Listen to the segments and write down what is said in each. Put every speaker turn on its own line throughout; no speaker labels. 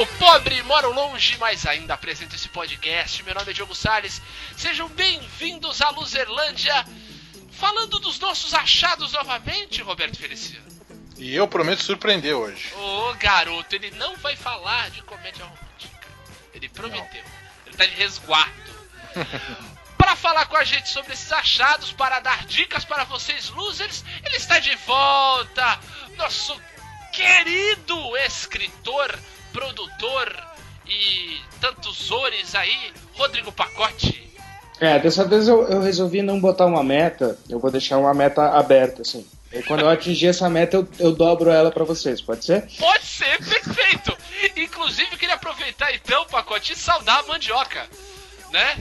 o pobre moro longe, mas ainda apresento esse podcast. Meu nome é Diogo Salles. Sejam bem-vindos à Luzerlândia, falando dos nossos achados novamente, Roberto Feliciano.
E eu prometo surpreender hoje.
Ô garoto, ele não vai falar de comédia romântica. Ele prometeu. Não. Ele tá de resguardo. para falar com a gente sobre esses achados, para dar dicas para vocês losers, ele está de volta. Nosso querido escritor, produtor e tantos ores aí, Rodrigo Pacote.
É, dessa vez eu, eu, resolvi não botar uma meta, eu vou deixar uma meta aberta, assim. E quando eu atingir essa meta, eu, eu dobro ela para vocês, pode ser?
Pode ser, perfeito! Inclusive, eu queria aproveitar então, Pacote, e saudar a mandioca, né?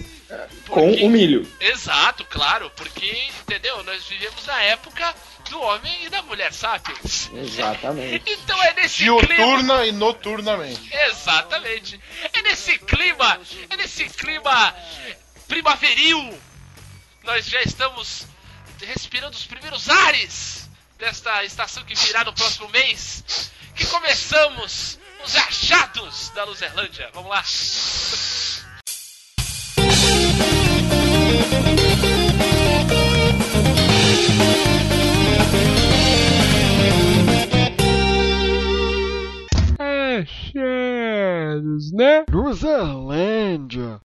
Porque... Com o milho.
Exato, claro, porque, entendeu? Nós vivemos na época do homem e da mulher sapiens.
Exatamente.
então é nesse
Diuturna
clima.
e noturnamente.
Exatamente. É nesse clima, é nesse clima primaveril. Nós já estamos respirando os primeiros ares desta estação que virá no próximo mês. Que começamos os achados da Luzerlândia. Vamos lá.
Achados, né?
Luzerlândia.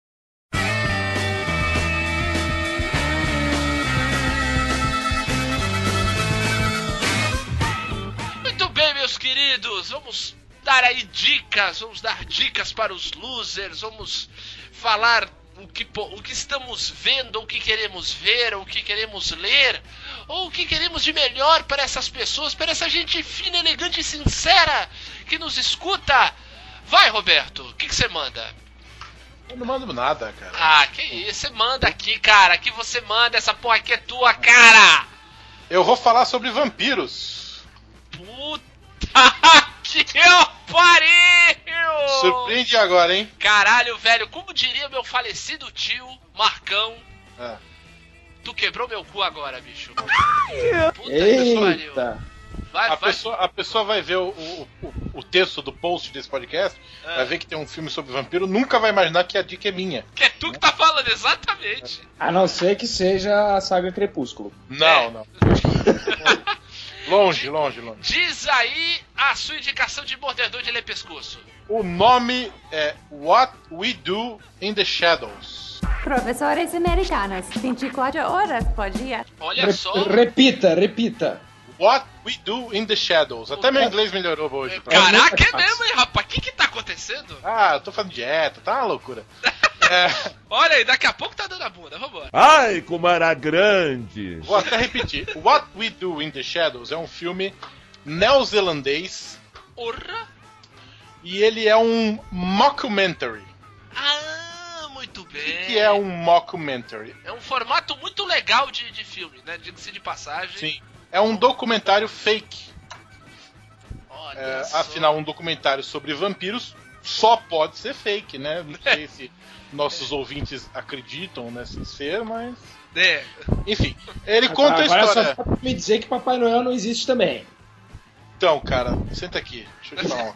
Muito bem, meus queridos, vamos dar aí dicas, vamos dar dicas para os losers, vamos falar o que, o que estamos vendo, o que queremos ver, o que queremos ler, ou o que queremos de melhor para essas pessoas, para essa gente fina, elegante e sincera que nos escuta. Vai, Roberto, o que você manda?
Eu não mando nada, cara.
Ah, que isso, você manda aqui, cara. Aqui você manda, essa porra aqui é tua, cara.
Eu vou falar sobre vampiros.
Puta que pariu!
Surpreende agora, hein?
Caralho, velho, como diria meu falecido tio, Marcão.
É.
Tu quebrou meu cu agora, bicho.
Puta Eita.
Vai, a, vai. Pessoa, a pessoa vai ver o, o, o, texto do post desse podcast, é. vai ver que tem um filme sobre vampiro, nunca vai imaginar que a dica é minha.
Que é tu que tá falando, exatamente.
A não ser que seja a saga Crepúsculo.
Não, é. não. longe, longe, longe.
Diz aí a sua indicação de mordedor de pescoço.
O nome é What We Do in the Shadows.
Professores americanos, 24 horas por dia.
Olha Re só.
Repita, repita.
What We Do in the Shadows. Até meu inglês melhorou hoje.
Caraca, é mesmo, hein, rapaz? O que que tá acontecendo?
Ah, eu tô fazendo dieta, tá uma loucura.
é... Olha aí, daqui a pouco tá dando a bunda, vambora.
Ai, como era grande.
Vou até repetir. What We Do in the Shadows é um filme neozelandês.
Porra!
E ele é um mockumentary.
Ah, muito bem. O
que, que, é um mockumentary?
É um formato muito legal de, de filme, né? Diga-se de passagem.
Sim é um documentário fake. É, afinal, um documentário sobre vampiros só pode ser fake, né? Não sei se nossos ouvintes acreditam nesse ser, mas.
É.
Enfim, ele conta
Agora
a história.
Só me dizer que Papai Noel não existe também.
Então, cara, senta aqui. Deixa eu te falar.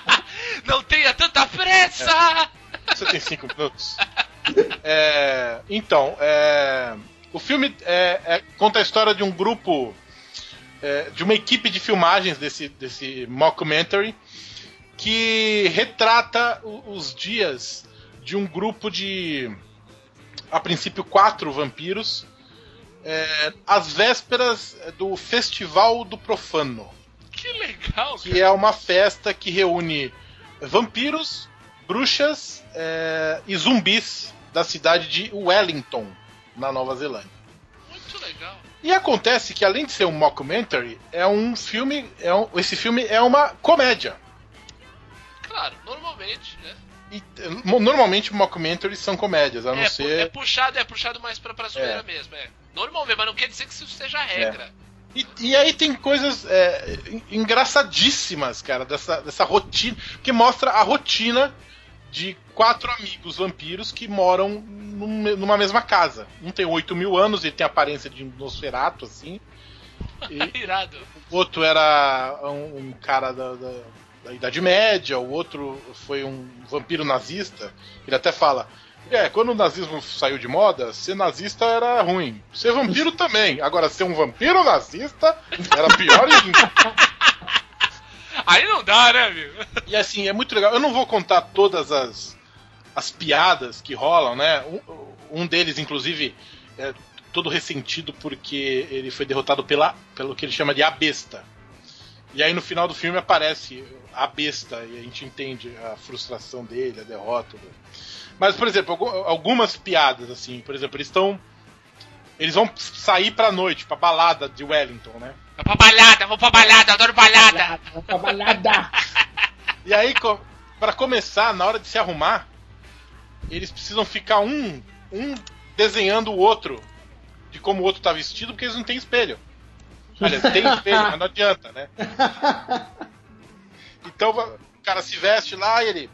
não tenha tanta pressa!
É. Você tem cinco minutos. É, então, é, o filme é, é, conta a história de um grupo é, de uma equipe de filmagens desse, desse mockumentary que retrata os dias de um grupo de, a princípio, quatro vampiros é, às vésperas do Festival do Profano.
Que legal!
Que é uma festa que reúne vampiros, bruxas é, e zumbis da cidade de Wellington, na Nova Zelândia.
Muito legal.
E acontece que além de ser um mockumentary, é um filme, é um, esse filme é uma comédia.
Claro, normalmente, né?
E, normalmente mockumentaries são comédias, a não
é,
ser.
É puxado, é puxado mais pra, pra zoeira é. mesmo, é. Normalmente, mas não quer dizer que isso seja regra. É.
E, e, aí tem coisas é, engraçadíssimas, cara, dessa, dessa rotina, que mostra a rotina de quatro amigos vampiros que moram numa mesma casa. Um tem 8 mil anos, ele tem a aparência de um Nosferato, assim.
E Irado.
O outro era um, um cara da, da, da Idade Média, o outro foi um vampiro nazista. Ele até fala. É, quando o nazismo saiu de moda, ser nazista era ruim. Ser vampiro também. Agora, ser um vampiro nazista era pior ainda.
Aí não dá, né, amigo?
E assim, é muito legal. Eu não vou contar todas as, as piadas que rolam, né? Um, um deles, inclusive, é todo ressentido porque ele foi derrotado pela, pelo que ele chama de a besta. E aí no final do filme aparece a besta e a gente entende a frustração dele, a derrota. Mas, por exemplo, algumas piadas, assim, por exemplo, eles estão. Eles vão sair pra noite, pra balada de Wellington, né?
Vou pra balhada, vou pra balhada, adoro balhada.
Vou pra balada.
E aí, para começar, na hora de se arrumar, eles precisam ficar um, um desenhando o outro de como o outro tá vestido, porque eles não têm espelho. Olha, tem espelho, mas não adianta, né? Então o cara se veste lá e ele.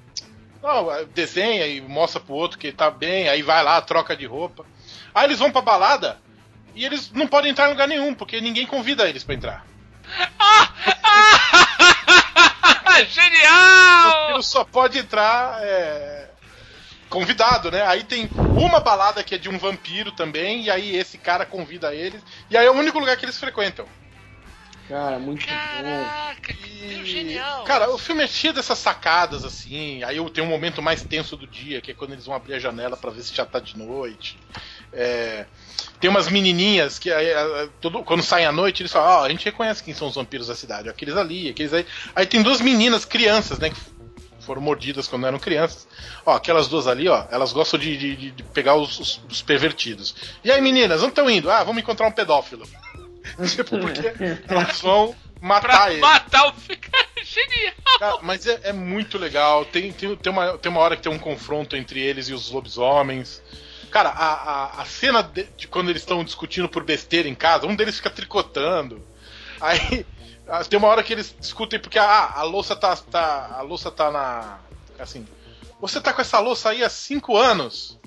Não, desenha e mostra pro outro que ele tá bem, aí vai lá, troca de roupa. Aí eles vão pra balada e eles não podem entrar em lugar nenhum, porque ninguém convida eles para entrar.
Genial!
Ele só pode entrar é, convidado, né? Aí tem uma balada que é de um vampiro também, e aí esse cara convida eles, e aí é o único lugar que eles frequentam.
Cara, muito
Caraca, que
E,
genial!
Cara, o filme é cheio dessas sacadas, assim. Aí eu tenho um momento mais tenso do dia, que é quando eles vão abrir a janela para ver se já tá de noite. É, tem umas menininhas que aí, todo- quando saem à noite, eles falam: Ó, a gente reconhece quem são os vampiros da cidade, aqueles ali, aqueles aí. Aí tem duas meninas, crianças, né? Que foram mordidas quando eram crianças. Ó, aquelas duas ali, ó, elas gostam de, de- de- pegar os, os- os pervertidos. E aí, meninas, onde estão indo? Ah, vamos encontrar um pedófilo. tipo, porque elas vão matar
pra
ele.
matar o genial!
Cara, mas é, é muito legal. Tem, tem, tem, uma, tem uma hora que tem um confronto entre eles e os lobisomens. Cara, a, a, a cena de, de quando eles estão discutindo por besteira em casa, um deles fica tricotando. Aí tem uma hora que eles discutem porque ah, a louça tá, tá. A louça tá na. Assim. Você tá com essa louça aí há cinco anos.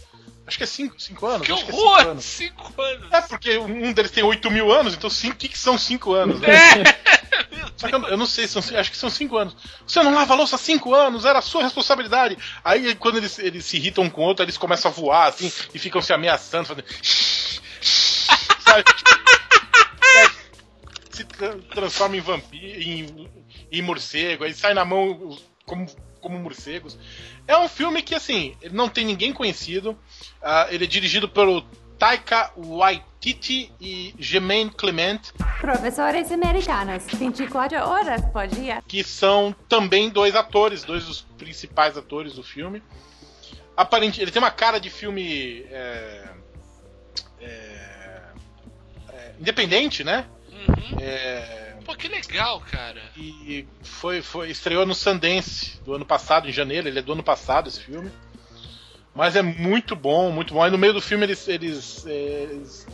Acho que é cinco, cinco anos.
Que
é
horror!
anos.
Cinco anos!
É, porque um deles tem 8 mil anos, então o que, que são 5 anos? Né?
É!
Só que eu, eu não sei, são, acho que são 5 anos. Você não lava a louça há 5 anos, era a sua responsabilidade. Aí quando eles, eles se irritam um com o outro, eles começam a voar assim e ficam se ameaçando, fazendo. Sabe? Se tra- transforma em vampiro, em, em morcego, aí sai na mão como, como morcegos. É um filme que, assim, ele não tem ninguém conhecido. Ah, ele é dirigido pelo Taika Waititi e Jermaine Clement,
Professores americanos, 24 horas por dia.
que são também dois atores, dois dos principais atores do filme. Aparente, ele tem uma cara de filme é, é, é, independente, né?
Uhum.
É,
Pô, que legal, cara.
e foi, foi estreou no Sundance do ano passado, em janeiro. Ele é do ano passado esse filme. Mas é muito bom, muito bom. Aí no meio do filme eles, eles, eles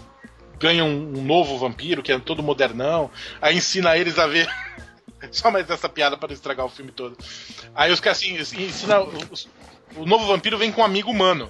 ganham um novo vampiro, que é todo modernão. Aí ensina eles a ver. Só mais essa piada para estragar o filme todo. Aí os caras assim, ensina. o novo vampiro vem com um amigo humano.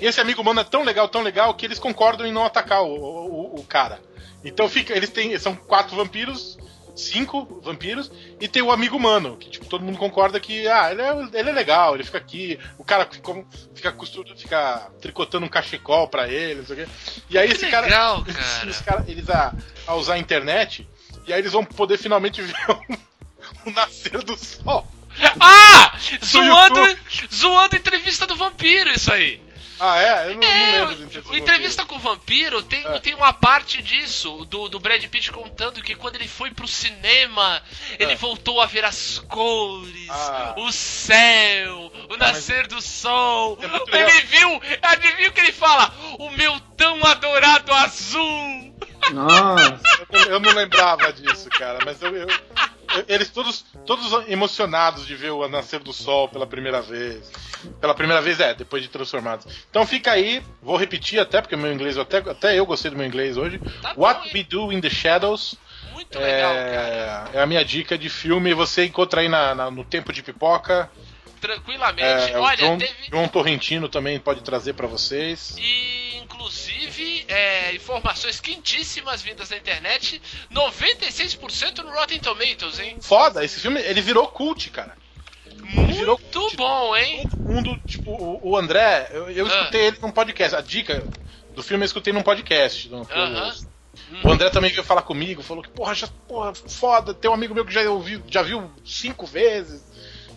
Esse amigo humano é tão legal, tão legal, que eles concordam em não atacar o, o, o cara. Então fica. Eles têm. São quatro vampiros, cinco vampiros, e tem o amigo humano, que tipo, todo mundo concorda que ah, ele é, ele é legal, ele fica aqui, o cara fica, fica, costura, fica tricotando um cachecol pra ele, não sei o quê. E aí
Que
esse cara.
legal,
ensina
cara.
os cara- eles a, a usar a internet, e aí eles vão poder finalmente ver o, o nascer do sol.
Ah! Zoando, zoando entrevista do vampiro, isso aí.
Ah, é? Eu não, não
É,
lembro do
o
entrevista.
com o vampiro tem,
É.
tem uma parte disso, do, do Brad Pitt contando que quando ele foi pro cinema, ele
É.
voltou a ver as cores,
Ah.
o céu, o nascer do sol.
É
ele viu, adivinha o que ele fala? O meu tão adorado azul.
Nossa.
Eu não, eu não lembrava disso, cara, mas eu, eu- eles todos, todos emocionados de ver o nascer do sol pela primeira vez. Pela primeira vez, é, depois de transformados. Então fica aí, vou repetir até, porque meu inglês, até, até eu gostei do meu inglês hoje.
Tá bom,
What
hein?
We Do in the Shadows.
Muito legal, cara.
É, é a minha dica de filme. Você encontra aí na- na- no Tempo de Pipoca.
Tranquilamente.
É, o
Olha,
João,
teve.
João Torrentino também pode trazer pra vocês.
E inclusive é, informações quentíssimas vindas da internet, 96% no Rotten Tomatoes, hein?
Foda, esse filme, ele virou cult, cara. Ele virou
Muito bom, hein?
Todo mundo, tipo, o, o André, eu, eu
Ah.
escutei ele num podcast. A dica do filme eu escutei num podcast. no- eu-
Aham.
O André também veio falar comigo, falou que, porra, já, porra, foda, tem um amigo meu que já ouviu, já viu cinco vezes.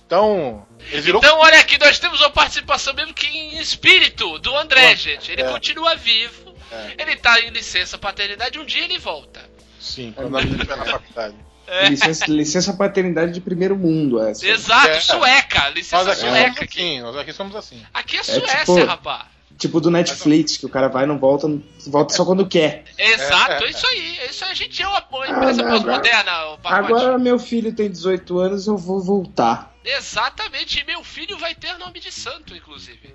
Então, ele virou.
Então, olha aqui, nós temos uma participação mesmo que em espírito do André,
Ah,
gente. Ele
é.
continua vivo,
É.
ele tá em licença paternidade, um dia ele volta.
Sim, quando a gente estiver na faculdade.
É.
Licença, licença paternidade de primeiro mundo, essa.
Exato,
É.
sueca, licença
Nós aqui
sueca aqui.
assim, nós aqui somos assim.
Aqui é
É
Suécia,
tipo-
rapaz.
Tipo do Netflix, que o cara vai e não volta, volta só quando quer.
Exato,
É,
é,
é,
isso aí. é Isso aí, a gente é uma, uma empresa
Ah,
pós-moderna.
Agora meu filho tem 18 anos, eu vou voltar.
Exatamente, e meu filho vai ter nome de santo, inclusive.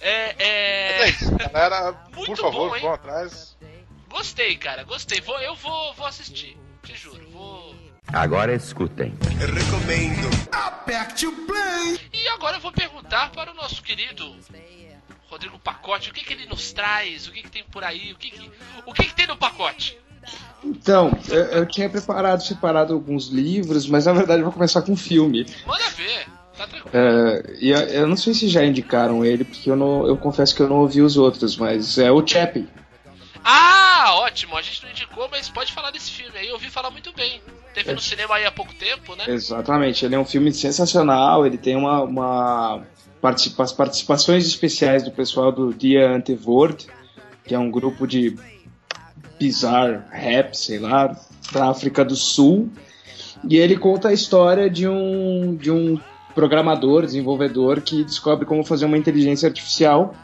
é,
é
é...
isso, galera,
Muito
por favor,
bom, hein?
vão atrás.
Gostei, cara, gostei. Vou, eu vou, vou assistir, te juro. Vou.
Agora escutem.
E agora eu vou perguntar para o nosso querido Rodrigo Pacote o que, que ele nos traz, o que, que tem por aí, o que, que, o que, que tem no pacote.
Então, eu, eu tinha preparado, separado alguns livros, mas na verdade eu vou começar com um filme.
Manda ver, tá tranquilo.
É, e eu, eu não sei se já indicaram ele, porque eu, não, eu confesso que eu não ouvi os outros, mas é o Chappie.
Ah, ótimo, a gente não indicou, mas pode falar desse filme aí, eu ouvi falar muito bem. Teve
É.
no cinema aí há pouco tempo, né?
Exatamente, ele é um filme sensacional, ele tem uma, uma participa as participações especiais do pessoal do Dia Antwoord, que é um grupo de bizarre rap, sei lá, da África do Sul. E ele conta a história de um, de um programador, desenvolvedor, que descobre como fazer uma inteligência artificial.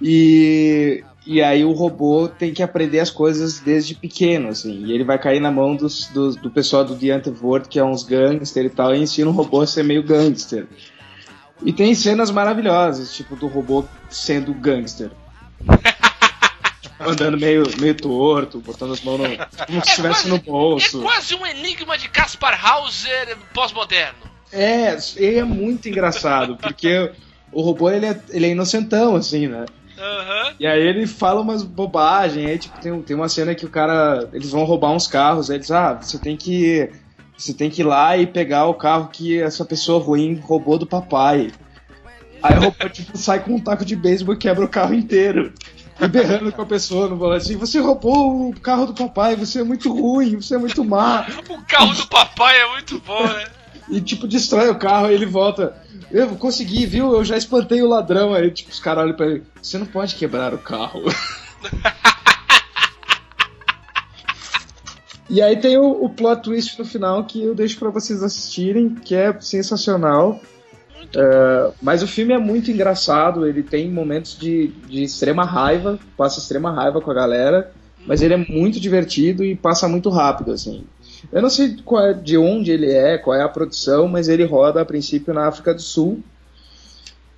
E, e aí o robô tem que aprender as coisas desde pequeno, assim. E ele vai cair na mão dos, dos- do pessoal do The Antwoord, que é uns gangster e tal, e ensina o robô a ser meio gangster. E tem cenas maravilhosas, tipo do robô sendo gangster. Andando meio, meio torto, botando as mãos no, como se estivesse no
É
bolso.
quase um enigma de Caspar Hauser pós-moderno.
É, e é muito engraçado, porque o robô ele é, ele é inocentão, assim, né?
Aham.
E aí ele fala umas bobagens, aí tipo, tem, tem uma cena que o cara. Eles vão roubar uns carros, aí eles, ah, você tem que. Você tem que ir lá e pegar o carro que essa pessoa ruim roubou do papai. Aí o robô tipo, sai com um taco de beisebol e quebra o carro inteiro. E berrando com a pessoa no volante você roubou o carro do papai, você é muito ruim, você é muito má.
O carro do papai é muito bom, né?
E tipo, destrói o carro, aí ele volta. Eu consegui, viu? Eu já espantei o ladrão. Aí, tipo, os caras olham pra ele. Você não pode quebrar o carro. e aí tem o, o plot twist no final que eu deixo pra vocês assistirem, que é sensacional. É, mas o filme é muito engraçado, ele tem momentos de, de extrema raiva, passa extrema raiva com a galera, mas ele é muito divertido e passa muito rápido, assim. Eu não sei qual é- de onde ele é, qual é a produção, mas ele roda a princípio na África do Sul.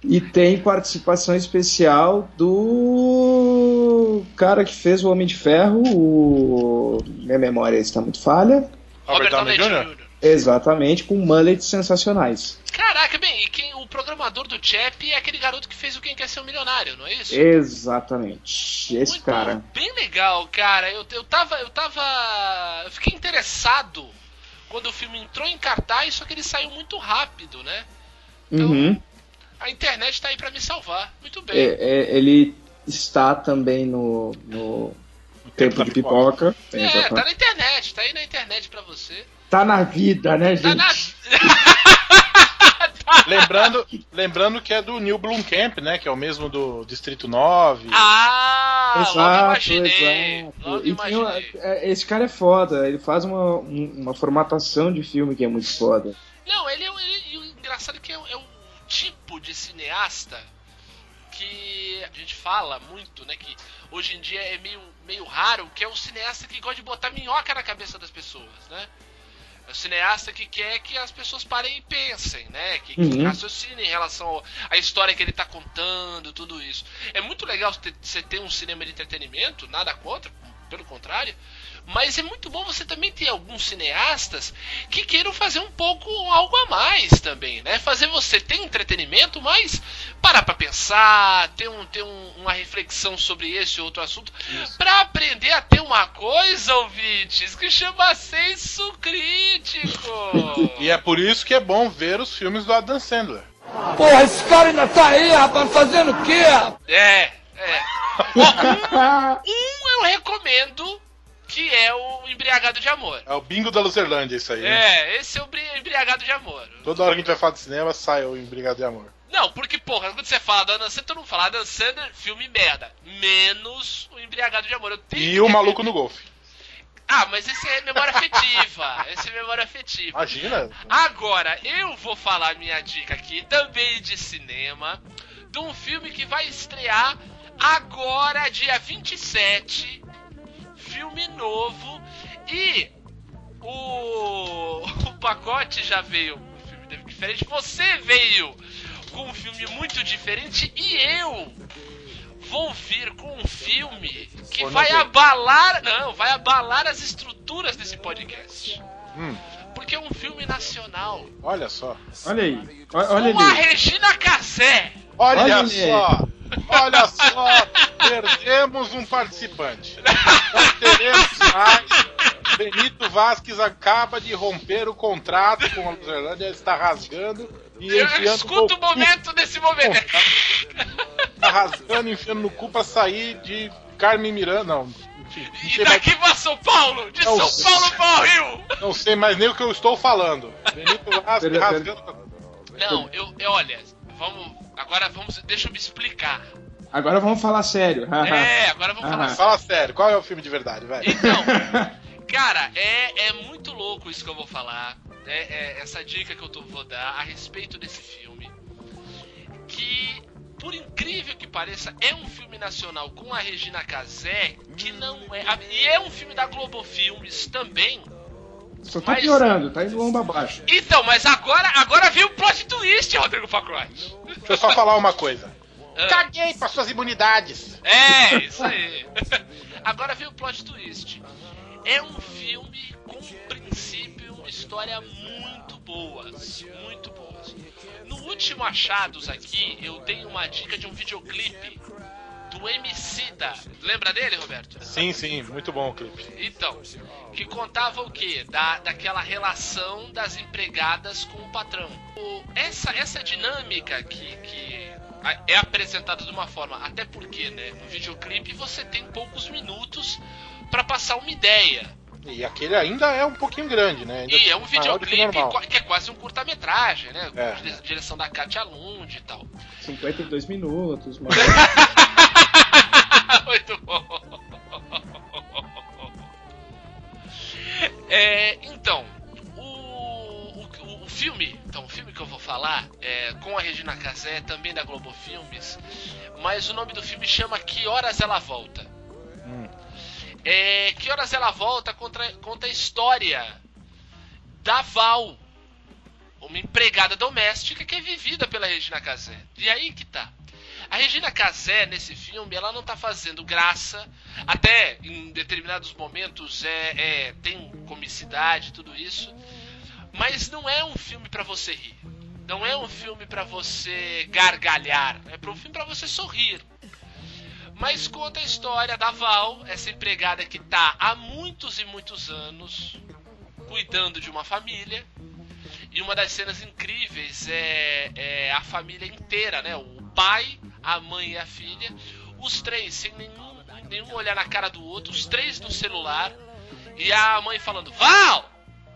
E tem participação especial do cara que fez o Homem de Ferro, o... minha memória está muito falha.
Robert Downey Jr.?
Exatamente, com mullets sensacionais.
Caraca, bem, e quem, o programador do Chap é aquele garoto que fez o Quem Quer Ser um Milionário, não é isso?
Exatamente. Esse
Muito
cara.
Bem legal, cara. Eu, eu tava. Eu tava. Eu fiquei interessado quando o filme entrou em cartaz, só que ele saiu muito rápido, né? Então,
Uhum.
A internet tá aí pra me salvar. Muito bem.
É, é, ele está também no, no Tempo
da
de Pipoca.
É,
Exatamente.
tá na internet, tá aí na internet pra você.
Tá na vida, né, gente?
Tá na.
Lembrando, lembrando que é do Neil Blomkamp, né? Que é o mesmo do Distrito 9.
Ah, logo
Exato,
imaginei.
exato.
Logo
E tem
imaginei.
é, esse cara é foda, ele faz uma, um- uma formatação de filme que é muito foda.
Não, ele é, um- ele, e o engraçado é que é, um- é um tipo de cineasta que a gente fala muito, né? Que hoje em dia é meio, meio raro, que é um cineasta que gosta de botar minhoca na cabeça das pessoas, né? É um cineasta que quer que as pessoas parem e pensem, né? Que, que
Uhum.
raciocinem em relação à história que ele tá contando, tudo isso. É muito legal você ter um cinema de entretenimento, nada contra, pelo contrário. Mas é muito bom você também ter alguns cineastas que queiram fazer um pouco algo a mais também, né? Fazer você ter entretenimento, mas parar pra pensar, ter, um, ter um, uma reflexão sobre esse ou outro assunto, pra aprender a ter uma coisa, ouvintes, que chama senso crítico.
E é por isso que é bom ver os filmes do Adam Sandler.
Porra, esse cara ainda tá aí, rapaz, fazendo o quê?
É, é. Um eu recomendo, que é o Embriagado de Amor.
É o bingo da Luzerlândia isso aí.
É, esse é o Bri- Embriagado de Amor.
Toda hora que a gente vai falar de cinema, sai o Embrigado de Amor.
Não, porque, porra, quando você fala da Adam Sandler, todo mundo fala Adam Sandler, filme merda. Menos o Embriagado de Amor.
E o. Maluco no Golfe.
Ah, mas esse é memória afetiva. esse é memória afetiva.
Imagina.
Agora, eu vou falar minha dica aqui, também de cinema, de um filme que vai estrear agora, dia 27. Filme novo. E o, o pacote já veio com um filme diferente. Você veio com um filme muito diferente. E eu vou vir com um filme que
Ou
vai abalar. Não, vai abalar as estruturas desse podcast.
Hum,
Porque é um filme nacional.
olha só.
Olha aí. Olha
Com a
ali.
Regina Casé.
Olha,
Olha
só. Olha só. Perdemos um participante. Não teremos mais. Benito Vasquez acaba de romper o contrato com a Luzerlândia, está rasgando e
Eu
enfiando
escuto o
cu.
momento desse momento.
Tá rasgando, enfiando no cu pra sair de Carmen Miranda. Não, enfim, não
E
sei, mais,
daqui pra São Paulo, de
Não
São
sei.
Paulo para o Rio.
não sei mais nem o que eu estou falando. Benito Vasquez rasgando.
Não, eu, eu olha, vamos, agora vamos, deixa eu me explicar.
Agora vamos falar sério.
É, agora vamos falar
Aham.
Fala sério, qual é o filme de verdade, velho?
Então, cara, é, é muito louco isso que eu vou falar. né? É, essa dica que eu tô, vou dar a respeito desse filme. Que, por incrível que pareça, é um filme nacional com a Regina Casé, que não é. a- E é um filme da Globo Filmes também.
Só tá
Mas-
piorando, tá indo lomba abaixo.
Então, mas agora, agora veio o plot twist, Rodrigo Pacote.
Deixa eu só falar uma coisa.
Ah.
Caguei para suas imunidades.
É, isso aí. Agora vem o plot twist. É um filme com um princípio, uma história muito boas, muito boas. No último Achados aqui, eu dei uma dica de um videoclipe do Emicida. Lembra dele, Roberto?
Sim, sim, muito bom o clipe.
Então, que contava o quê? Da, daquela relação das empregadas com o patrão. O- essa, essa dinâmica que, que é apresentada de uma forma, até porque, né, no videoclipe você tem poucos minutos pra passar uma ideia.
E aquele ainda é um pouquinho grande, né? Ainda
E é um
que
videoclipe
normal.
qua- que é quase um curta-metragem, né?
É.
Direção da Katia Lund e tal.
52 minutos, mano.
Muito bom. É, então, o, o, o filme, então, o filme que eu vou falar é com a Regina Casé, também da Globo Filmes, mas o nome do filme chama Que Horas Ela Volta. É, que Horas Ela Volta conta, conta a história da Val, uma empregada doméstica que é vivida pela Regina Casé. E aí que tá. A Regina Casé, nesse filme, ela não tá fazendo graça. Até em determinados momentos é, é- tem comicidade, tudo isso. Mas não é um filme pra você rir. Não é um filme pra você gargalhar. É um filme pra você sorrir. Mas conta a história da Val, essa empregada que tá há muitos e muitos anos cuidando de uma família. E uma das cenas incríveis é, é a família inteira, né? O pai, a mãe e a filha, os três sem nenhum, nenhum olhar na cara do outro, os três no celular. E a mãe falando: Val!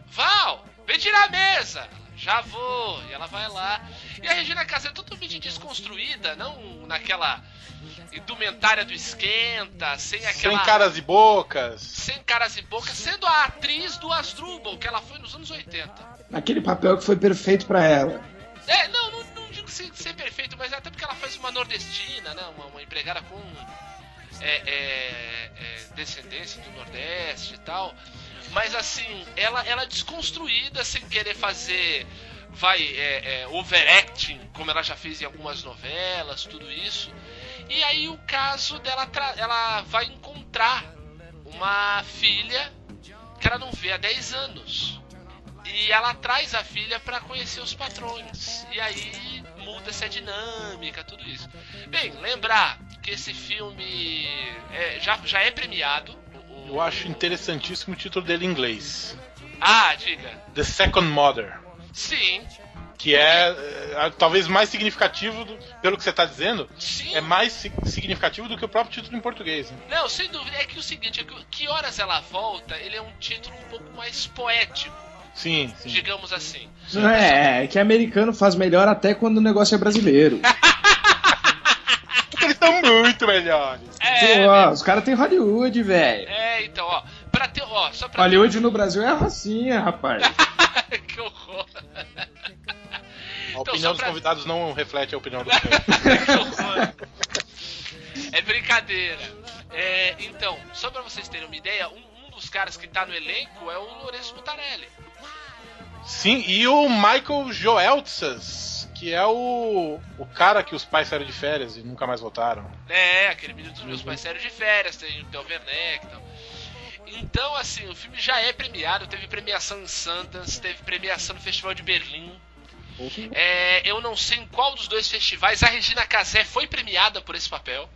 Val! Vem tirar a mesa! Já vou! E ela vai lá. E a Regina Casé é totalmente desconstruída, não naquela indumentária do esquenta, sem aquela.
Sem caras e bocas.
sem caras e bocas, sendo a atriz do Asdrubal, que ela foi nos anos 80.
Aquele papel que foi perfeito pra ela.
É, não, não, não digo ser, ser perfeito, mas até porque ela faz uma nordestina, né? Uma, uma empregada com é, é, é, descendência do Nordeste e tal. Mas assim, ela, ela é desconstruída sem querer fazer. Vai, é, é, overacting, como ela já fez em algumas novelas, tudo isso. E aí o caso dela, tra- ela vai encontrar uma filha que ela não vê há 10 anos. E ela traz a filha para conhecer os patrões. E aí muda essa dinâmica, tudo isso. Bem, lembrar que esse filme é, já, já é premiado. O-
Eu acho interessantíssimo o título dele em inglês.
Ah, diga.
The Second Mother.
Sim,
Que é, é, talvez mais significativo, do- pelo que você está dizendo,
sim.
é mais si- significativo do que o próprio título em português. né?
Não, sem dúvida. É que o seguinte, é que, o- que horas ela volta, ele é um título um pouco mais poético,
Sim, sim.
digamos assim.
É, é que americano faz melhor até quando o negócio é brasileiro.
Eles estão muito melhores.
É,
Pô, ó, os caras têm Hollywood, velho.
é, então, ó, pra ter, ó, só pra
Hollywood no Brasil é a rocinha, rapaz.
A
Então,
opinião
só
dos
pra-
convidados não reflete a opinião do.
É brincadeira. É, então, só pra vocês terem uma ideia, um, um dos caras que tá no elenco é o Lourenço Mutarelli.
Sim, e o Michael Joeltsas, que é o, o cara que os pais saíram de férias e nunca mais voltaram.
É, aquele menino dos meus pais sérios de férias, tem o Del Werneck e tal. Então, assim, o filme já é premiado, teve premiação em Sundance, teve premiação no Festival de Berlim. É, eu não sei em qual dos dois festivais a Regina Casé foi premiada por esse papel.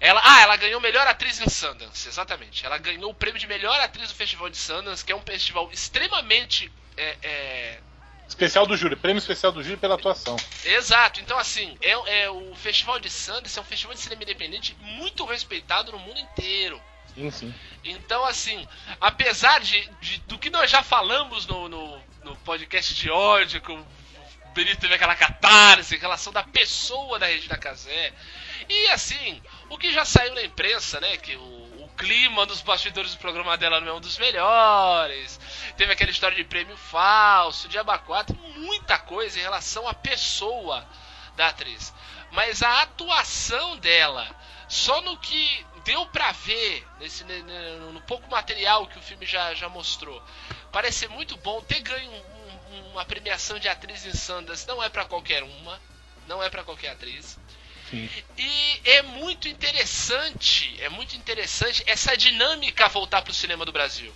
Ela, ah, ela ganhou melhor atriz em Sundance, exatamente. Ela ganhou o prêmio de melhor atriz do Festival de Sundance, que é um festival extremamente é, é,
Especial do júri, prêmio especial do júri pela atuação.
Exato, então assim, é, é o Festival de Sundance é um festival de cinema independente muito respeitado no mundo inteiro.
Sim, sim.
Então, assim, apesar de, de- do que nós já falamos no, no, no podcast de ódio, que o Benito teve aquela catarse em relação da pessoa da Regina Casé, e assim, o que já saiu na imprensa, né, que o, clima dos bastidores do programa dela não é um dos melhores, teve aquela história de prêmio falso, de abacuado, muita coisa em relação à pessoa da atriz. Mas a atuação dela, só no que deu pra ver, nesse, ne- ne- no pouco material que o filme já, já mostrou, parece ser muito bom. Ter ganho um- um- uma premiação de atriz em Sundance não é pra qualquer uma, não é pra qualquer atriz.
Sim.
E é muito interessante, é muito interessante essa dinâmica voltar pro cinema do Brasil.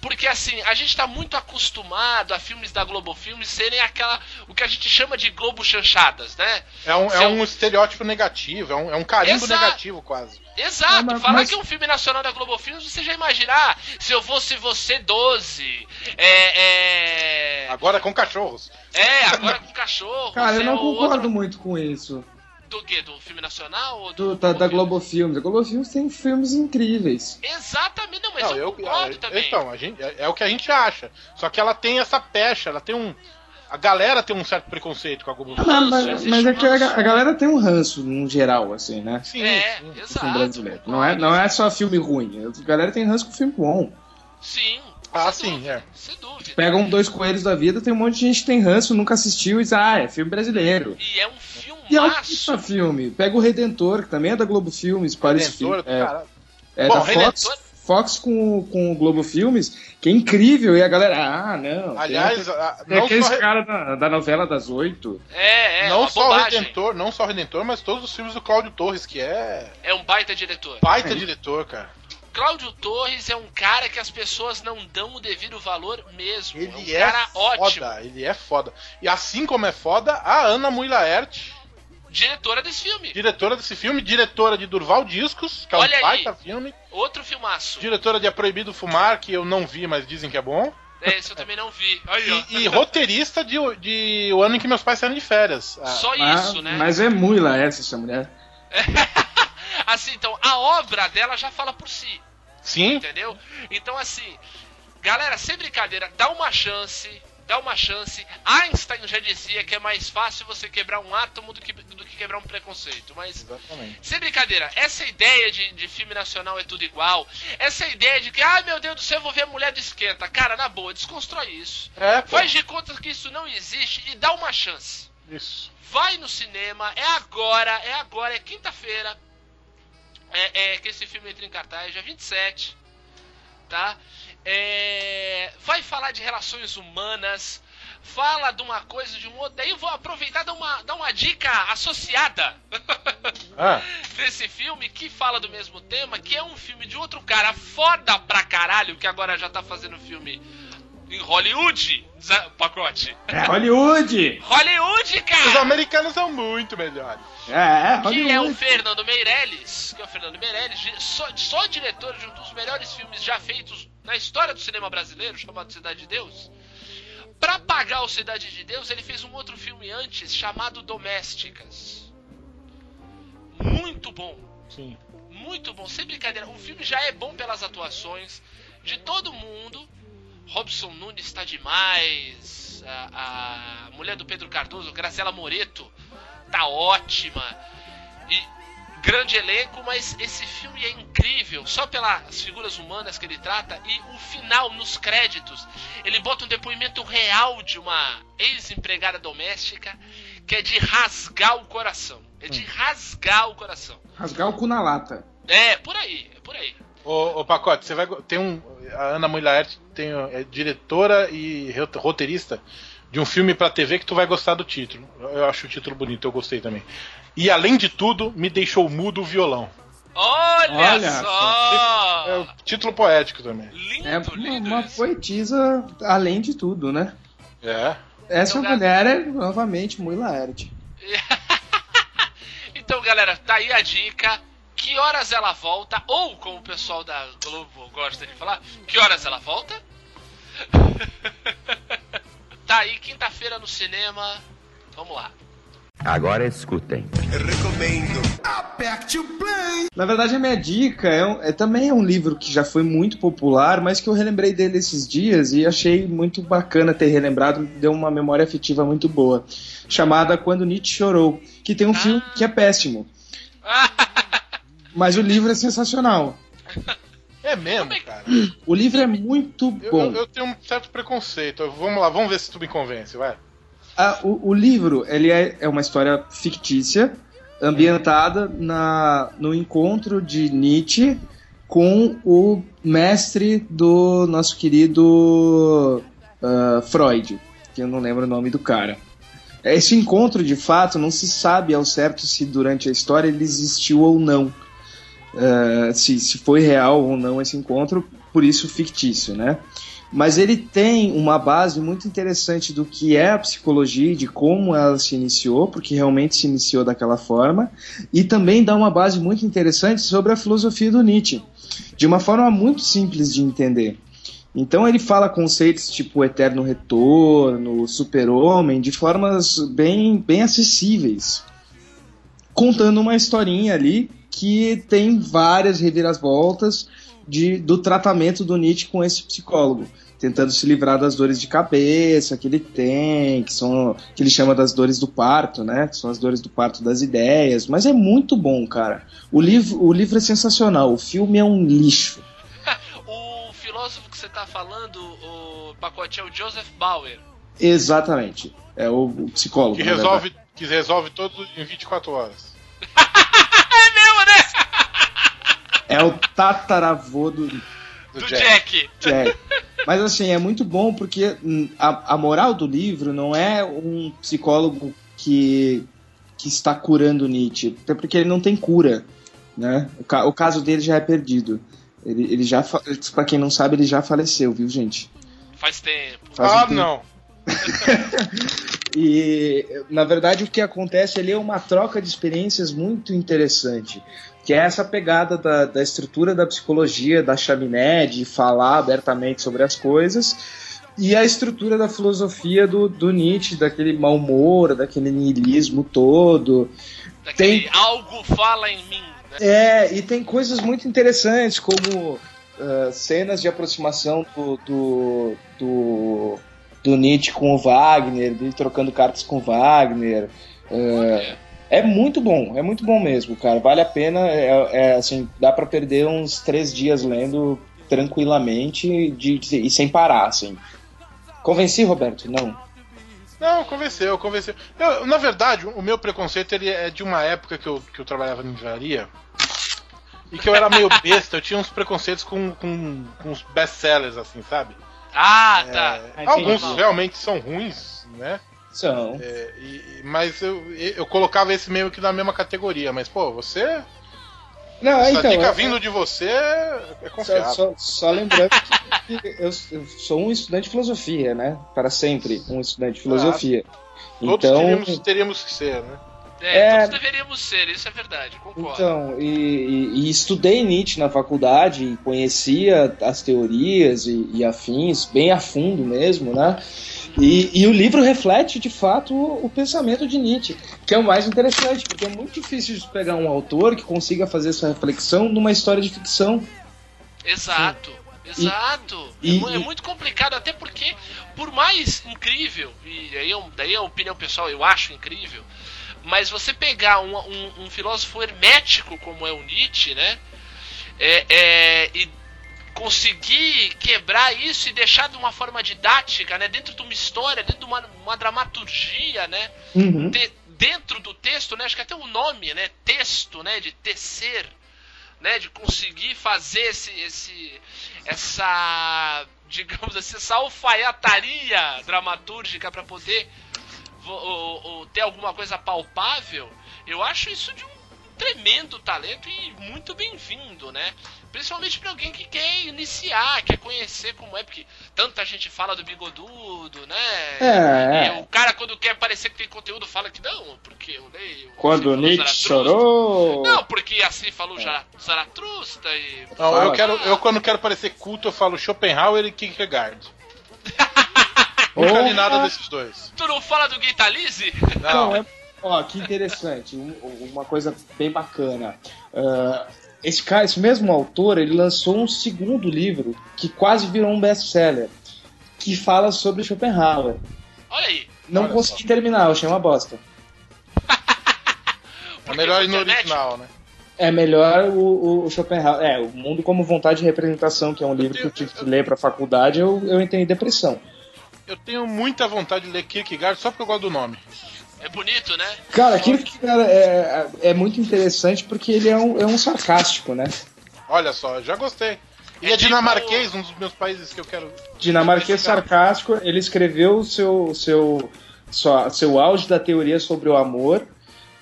Porque assim, a gente tá muito acostumado a filmes da Globo Filmes serem aquela. o que a gente chama de Globo chanchadas, né?
É um, é
Seu-
um estereótipo negativo, é um, é um carimbo
Exato.
negativo quase.
Exato,
Ah, mas-
falar
mas-
que é um filme nacional da Globo Filmes, você já imaginar se eu fosse você 12. É. É,
Agora com cachorros.
é agora com cachorro.
Cara, eu
é
não
o
concordo
outro-
muito com isso.
Do quê? Do filme nacional? Ou
Do,
do,
da, da
Filmes?
Globo Filmes. A Globo Filmes tem filmes incríveis.
Exatamente, não, mas
Não,
eu, concordo
é,
também.
Então, a gente, é, é o que a gente acha. Só que ela tem essa pecha, ela tem um. A galera tem um certo preconceito com a Globo.
Ah, mas, mas- mas é que a, a galera tem um ranço, no geral, assim, né?
Sim,
é,
sim.
exato.
brasileiro. Não é, não é só filme ruim. A galera tem ranço com filme bom.
Sim.
Ah,
sem
sim,
dúvida,
é.
Sem dúvida.
Pegam dois coelhos da vida, tem um monte de gente que tem ranço, nunca assistiu e diz, ah, é filme brasileiro.
E é um
E é um filme. Pega o Redentor, que também é da Globo Filmes, Paris
Redentor,
Filmes. É,
cara.
é
Bom,
da Fox,
Redentor-
Fox com, com o Globo Filmes, que é incrível. E a galera, ah, não. tem
Aliás,
aquele-
a-
tem
não
aqueles
só,
cara da, da novela das oito.
É, é,
não
uma
só o
bobagem.
Redentor, não só o Redentor, mas todos os filmes do Cláudio Torres, que é
É um baita diretor.
baita diretor, cara.
Cláudio Torres é um cara que as pessoas não dão o devido valor mesmo.
Ele
é um
é,
cara
foda,
ótimo.
ele é foda. E assim como é foda, a Ana Mui Laerte,
Diretora desse filme.
diretora desse filme, diretora de Durval Discos, que é
Olha
um
aí.
baita filme,
Outro filmaço.
diretora de É Proibido Fumar, que eu não vi, mas dizem que é bom,
É, esse eu também não vi. Aí,
e, e roteirista de, de O Ano em que Meus Pais Saíram de Férias. Ah,
Só
Mas,
isso, né?
mas é muito lá essa, essa mulher.
Assim, então, a obra dela já fala por si.
sim,
Entendeu? Então, assim, galera, sem brincadeira, dá uma chance. Dá uma chance. Einstein já dizia que é mais fácil você quebrar um átomo do que, do que quebrar um preconceito. Mas
exatamente.
Sem brincadeira, essa ideia de, de filme nacional é tudo igual, essa ideia de que, ah meu Deus do céu, eu vou ver a mulher do esquenta. Cara, na boa, desconstrói isso.
É,
Faz de conta que isso não existe e dá uma chance.
isso.
Vai no cinema, é agora, é agora, é quinta-feira. É, é que esse filme entra em cartaz, dia 27. Tá? É, vai falar de relações humanas, fala de uma coisa, de um outro. Daí eu vou aproveitar e dar uma, dar uma dica associada
Ah,
desse filme que fala do mesmo tema, que é um filme de outro cara foda pra caralho, que agora já tá fazendo filme em Hollywood, pacote.
É Hollywood!
Hollywood,
os
cara!
americanos são muito melhores.
É, é
Que é o
Hollywood.
Fernando Meirelles, que é o Fernando Meirelles, só, só diretor de um dos melhores filmes já feitos na história do cinema brasileiro, chamado Cidade de Deus. Pra pagar o Cidade de Deus, ele fez um outro filme antes chamado Domésticas. Muito bom.
Sim.
Muito bom, sem brincadeira. O filme já é bom pelas atuações de todo mundo. Robson Nunes está demais. A, a mulher do Pedro Cardoso, Graciela Moreto, tá ótima. E grande elenco, mas esse filme é incrível. Só pelas figuras humanas que ele trata. E o final, nos créditos, ele bota um depoimento real de uma ex-empregada doméstica que é de rasgar o coração. É de rasgar o coração.
Rasgar o cu na lata.
É, por aí, é por aí.
Ô, ô Pacote, você vai. Tem um. A Ana Mulher tem, é diretora e ro- roteirista de um filme pra TV que tu vai gostar do título. Eu acho o título bonito, eu gostei também. E além de tudo, me deixou mudo o violão.
Olha,
Olha
só!
É o título poético também.
Lindo,
É uma,
lindo
uma poetisa além de tudo, né?
É.
Essa
Então,
mulher é novamente muito Laerte.
Então, galera, tá aí a dica. Que horas ela volta? Ou, como o pessoal da Globo gosta de falar, que horas ela volta? tá aí, quinta-feira no cinema. Vamos lá.
Agora escutem.
Na verdade, a minha dica é, um- é também é um livro que já foi muito popular, mas que eu relembrei dele esses dias e achei muito bacana ter relembrado, deu uma memória afetiva muito boa. Chamada Quando Nietzsche Chorou, que tem um filme que é péssimo, mas o livro é sensacional.
É mesmo,
é
cara.
O livro é muito
Eu,
bom.
eu- eu tenho um certo preconceito. Eu- Vamos lá, vamos ver se tu me convence, vai.
Ah, o, o livro ele é, é uma história fictícia, ambientada na, no encontro de Nietzsche com o mestre do nosso querido ah, Freud, que eu não lembro o nome do cara. Esse encontro, de fato, não se sabe ao certo se durante a história ele existiu ou não. Ah, se, se foi real ou não esse encontro, por isso fictício, né? Mas ele tem uma base muito interessante do que é a psicologia de como ela se iniciou, porque realmente se iniciou daquela forma, e também dá uma base muito interessante sobre a filosofia do Nietzsche, de uma forma muito simples de entender. Então ele fala conceitos tipo eterno retorno, super-homem, de formas bem, bem acessíveis, contando uma historinha ali que tem várias reviravoltas de, do tratamento do Nietzsche com esse psicólogo, tentando se livrar das dores de cabeça que ele tem, que são que ele chama das dores do parto, né? Que são as dores do parto das ideias. Mas é muito bom, cara. O livro, o livro é sensacional. O filme é um lixo.
o filósofo que você tá falando, o pacote, é o Joseph Bauer.
Exatamente. É o, o psicólogo.
Que resolve, que resolve tudo em 24 horas.
É
o tataravô do
Do
Do
Jack.
Jack.
Jack. Mas assim, é muito bom porque a, a moral do livro não é um psicólogo que, que está curando Nietzsche, até porque ele não tem cura. Né? O, ca- o caso dele já é perdido. Ele, ele já, pra quem não sabe, ele já faleceu, viu, gente?
Faz tempo.
Faz um
ah,
tempo.
não.
E na verdade o que acontece ali é uma troca de experiências muito interessante. Que é essa pegada da, da estrutura da psicologia, da chaminé, de falar abertamente sobre as coisas, e a estrutura da filosofia do, do Nietzsche, daquele mau humor, daquele niilismo todo.
Daquele algo fala em mim. Né?
É, e tem coisas muito interessantes, como ah, cenas de aproximação do, do, do, do Nietzsche com o Wagner, dele trocando cartas com o Wagner. É muito bom, é muito bom mesmo, cara. Vale a pena, é, é, assim, dá pra perder uns três dias lendo tranquilamente de, de- e sem parar, assim. Convenci, Roberto? Não.
Não, convenceu, convenceu. Eu, na verdade, o meu preconceito ele é de uma época que eu, que eu trabalhava em livraria e que eu era meio besta, eu tinha uns preconceitos com, com, com os best-sellers, assim, sabe?
Ah, tá.
É, alguns realmente são ruins, né?
São.
É, e- mas eu, eu colocava esse meio que na mesma categoria. Mas, pô, você.
Não,
essa
então.
dica
eu-
vindo de você é
Só,
confiável.
só- só lembrando que, que eu, eu sou um estudante de filosofia, né? Para sempre, um estudante de filosofia.
Todos
então,
teríamos, teríamos que ser, né?
É,
É.
todos deveríamos ser, isso é verdade, concordo.
então e, e- e estudei Nietzsche na faculdade, e conhecia as teorias e, e afins, bem a fundo mesmo, né? E, e o livro reflete, de fato, o, o pensamento de Nietzsche, que é o mais interessante, porque é muito difícil de pegar um autor que consiga fazer essa reflexão numa história de ficção.
Exato, exato.
E-
é, mu- é
e-
muito complicado, até porque, por mais incrível, e aí é daí é a opinião pessoal, eu acho incrível, mas você pegar um, um- um filósofo hermético como é o Nietzsche, né? é- é, e conseguir quebrar isso e deixar de uma forma didática, né? Dentro de uma história, dentro de uma, uma dramaturgia, né?
Uhum.
te- dentro do texto, né? Acho que até o nome, né? Texto, né? De tecer, né? De conseguir fazer esse, esse essa, digamos assim, essa alfaiataria dramatúrgica para poder vo- o- o- ter alguma coisa palpável. Eu acho isso de um tremendo talento e muito bem-vindo, né? Principalmente para alguém que quer iniciar, quer conhecer como é, porque tanta gente fala do bigodudo, né?
É,
E o cara, quando quer parecer que tem conteúdo, fala que não, porque eu leio.
Quando
assim falou
Nietzsche
Zaratrusta.
chorou.
Não, porque assim falou Zara- Zaratrusta e.
Não, eu, quero, eu quando quero parecer culto, eu falo Schopenhauer e Kierkegaard. Nunca li nada desses dois.
Tu não fala do Gaitalize?
Não,
Não,
é. Ó, que interessante, um- uma coisa bem bacana. Ah, esse cara, esse mesmo autor, ele lançou um segundo livro que quase virou um best-seller, que fala sobre Schopenhauer.
Olha aí.
Não
Olha
consegui terminar, eu achei uma bosta.
é melhor ir no
é
original, né?
É melhor o, o- o Schopenhauer. É, O Mundo como Vontade de Representação, que é um livro que eu tive que ler pra faculdade, eu, eu entrei em depressão.
Eu tenho muita vontade de ler Kierkegaard só porque eu gosto do nome.
É bonito, né?
Cara, aquilo que cara, é, é muito interessante porque ele é um, é um sarcástico, né?
Olha só, já gostei. E
É
é,
tipo-
dinamarquês, um dos meus países que eu quero.
Dinamarquês sarcástico, ele escreveu o seu, seu, sua- seu auge da teoria sobre o amor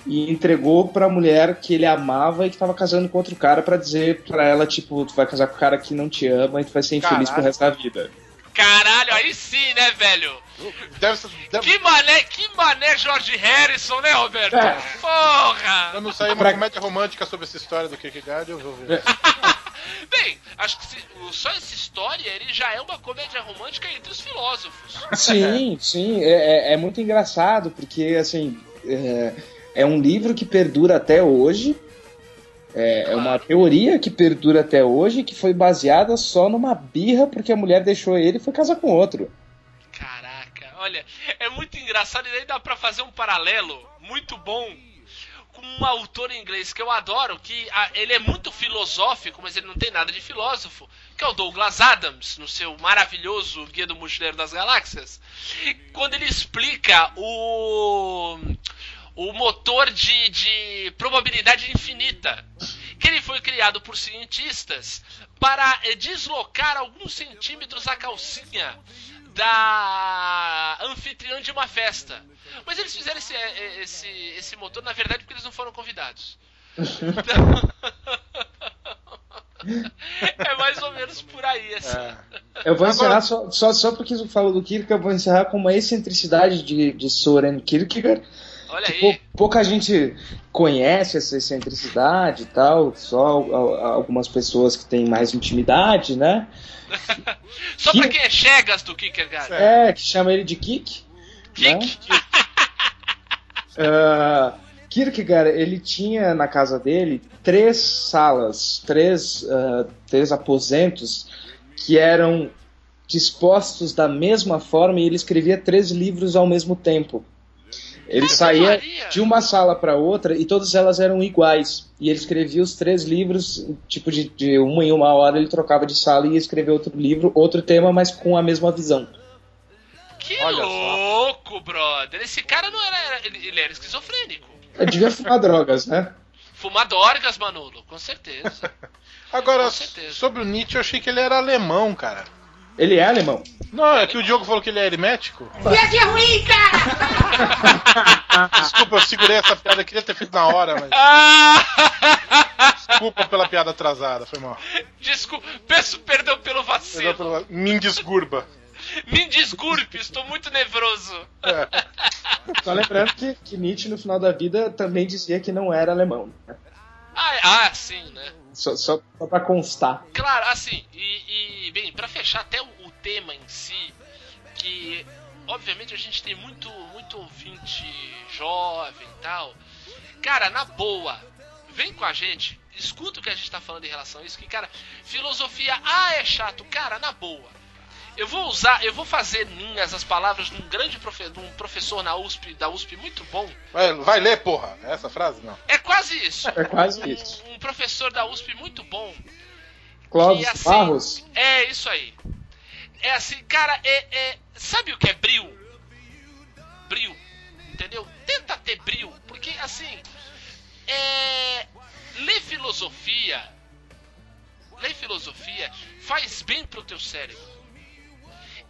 e entregou pra mulher que ele amava e que tava casando com outro cara pra dizer pra ela, tipo, tu vai casar com o cara que não te ama e tu vai ser infeliz pro
Caralho.
resto da vida.
Caralho, aí sim, né, velho?
Deve ser. Deve...
Que mané, que mané George Harrison, né, Roberto?
É.
Porra!
Quando sair uma
Pra-
comédia romântica sobre essa história do Kierkegaard, eu vou ver.
Bem, acho que se- só essa história ele já é uma comédia romântica entre os filósofos.
Sim, sim, é, é- é muito engraçado porque, assim, é, é um livro que perdura até hoje. É, é uma teoria que perdura até hoje que foi baseada só numa birra porque a mulher deixou ele e foi casar com outro.
Olha, é muito engraçado e daí dá pra fazer um paralelo muito bom com um autor inglês que eu adoro, que ah, ele é muito filosófico, mas ele não tem nada de filósofo, que é o Douglas Adams, no seu maravilhoso Guia do Mochileiro das Galáxias, quando ele explica o o motor de, de probabilidade infinita, que ele foi criado por cientistas para eh, deslocar alguns centímetros a calcinha da anfitriã de uma festa. Mas eles fizeram esse, eh, esse, esse motor, na verdade, porque eles não foram convidados. Então... é mais ou menos por aí, assim.
É.
Eu vou
Agora-
encerrar só, só, só porque você falou do Kierkegaard, eu vou encerrar com uma excentricidade de, de Soren Kierkegaard.
Olha
Pou-
aí.
pouca gente conhece essa excentricidade e tal, só algumas pessoas que têm mais intimidade, né?
Só pra quem é chegas do Kierkegaard.
É, que chama ele de Kik. né?
Kik.
Ah, Kierkegaard, ele tinha na casa dele três salas, três, ah, três aposentos que eram dispostos da mesma forma e ele escrevia três livros ao mesmo tempo. Ele saía
Maria.
de uma sala para outra e todas elas eram iguais. E ele escrevia os três livros, tipo de, de uma em uma hora ele trocava de sala e ia escrever outro livro, outro tema, mas com a mesma visão.
Que
Olha só.
louco, brother. Esse cara não era. era- ele, ele era esquizofrênico.
Eu devia fumar drogas, né?
Fumar dorgas, Manolo, com certeza.
Agora,
Com certeza.
sobre o Nietzsche, eu achei que ele era alemão, cara.
Ele é alemão.
Não, é que o Diogo falou que ele é hermético.
Viagem é ruim, cara!
Desculpa, eu segurei essa piada, eu queria ter feito na hora, mas. Desculpa pela piada atrasada, foi mal.
Desculpa, peço perdão pelo vacilo.
Perdão pela... Me desgurba.
Me desculpe, estou muito nervoso.
É.
Só lembrando que, que Nietzsche, no final da vida, também dizia que não era alemão. né?
Ah, ah, sim, né?
Só, só, só pra constar.
Claro, assim, e, e, fechar até o, o tema em si, que obviamente a gente tem muito, muito ouvinte jovem e tal. Cara, na boa, vem com a gente, escuta o que a gente tá falando em relação a isso, que, cara, filosofia, ah, é chato, cara, na boa. Eu vou usar, eu vou fazer minhas as palavras de um grande profe, de um professor na USP, da USP muito bom.
Vai, vai ler, porra. É essa frase? Não.
É quase isso.
É quase
um,
isso.
Um professor da USP muito bom.
Clóvis
assim,
Barros.
É isso aí. É assim, cara, é, é- sabe o que é bril? Bril, entendeu? Tenta ter bril, porque assim, é ler filosofia, ler filosofia faz bem pro teu cérebro.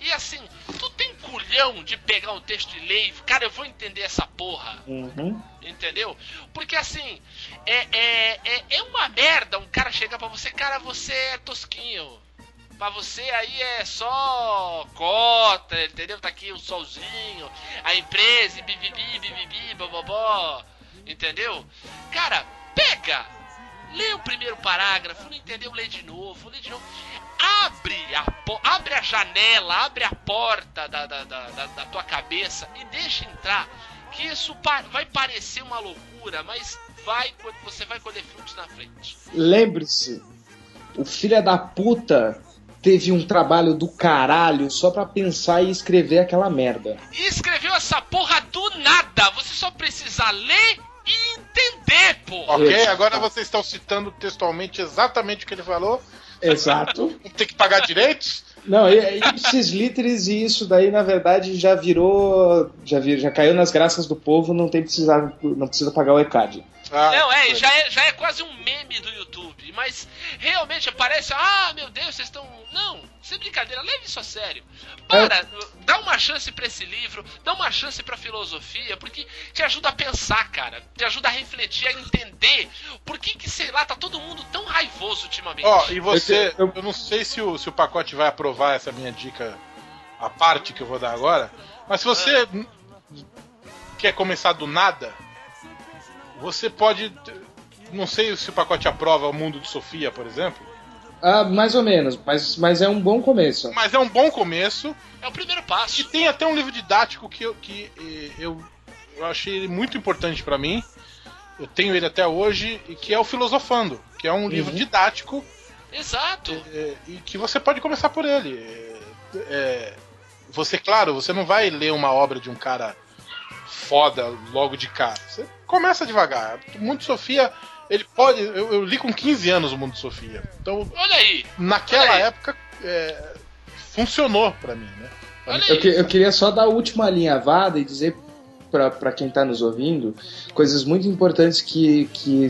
E assim, tu tem culhão de pegar um texto e ler, e, cara, eu vou entender essa porra.
Uhum.
Entendeu? Porque assim, é, é, é, é uma merda um cara chegar pra você, cara, você é tosquinho. Pra você aí é só cota, entendeu? Tá aqui o solzinho, a empresa, e bibibi, bibibi, bobobó, entendeu? Cara, pega! Lê o primeiro parágrafo, não entendeu? Lê de novo, lê de novo. Abre a, abre a janela, abre a porta da, da, da, da- da tua cabeça e deixa entrar. Que isso vai parecer uma loucura, mas vai você vai colher frutos na frente.
Lembre-se, o filho da puta teve um trabalho do caralho só pra pensar e escrever aquela merda.
E escreveu essa porra do nada. Você só precisa ler e entender, porra.
Ok, agora vocês estão citando textualmente exatamente o que ele falou.
Exato.
Ter que pagar direitos?
Não, e- e ipsis literis e isso daí na verdade já virou, já vir, já caiu nas graças do povo, não tem precisar, não precisa pagar o ECAD.
Ah,
Não, é já, é, já é quase um meme do YouTube. Mas realmente parece, ah, meu Deus, vocês estão. Não, sem brincadeira, leve isso a sério. Para, dá uma chance pra esse livro, dá uma chance pra filosofia, porque te ajuda a pensar, cara. Te ajuda a refletir, a entender por que, que sei lá, tá todo mundo tão raivoso ultimamente.
Ó, e você,
Eu-
eu não sei se o, se o pacote vai aprovar essa minha dica, a parte que eu vou dar agora, mas se você n- quer começar do nada, você pode. Não sei se o pacote aprova o mundo de Sofia, por exemplo,
Ah, mais ou menos, mas, mas é um bom começo.
mas é um bom começo.
É o primeiro
E
passo.
tem até um livro didático que eu, que, eh, eu, eu achei ele muito importante pra mim. Eu tenho ele até hoje, e que é o Filosofando, que é um livro didático
Exato.
é, e que você pode começar por ele. É, é, você, claro, você não vai ler uma obra de um cara foda logo de cara. Você começa devagar. O Mundo de Sofia, ele pode. Eu, eu li com 15 anos o Mundo de Sofia. Então,
Olha aí.
naquela
Olha aí.
época, é, funcionou pra mim, né?
Eu, que- eu queria só dar a última alinhavada e dizer pra- pra quem tá nos ouvindo coisas muito importantes que, que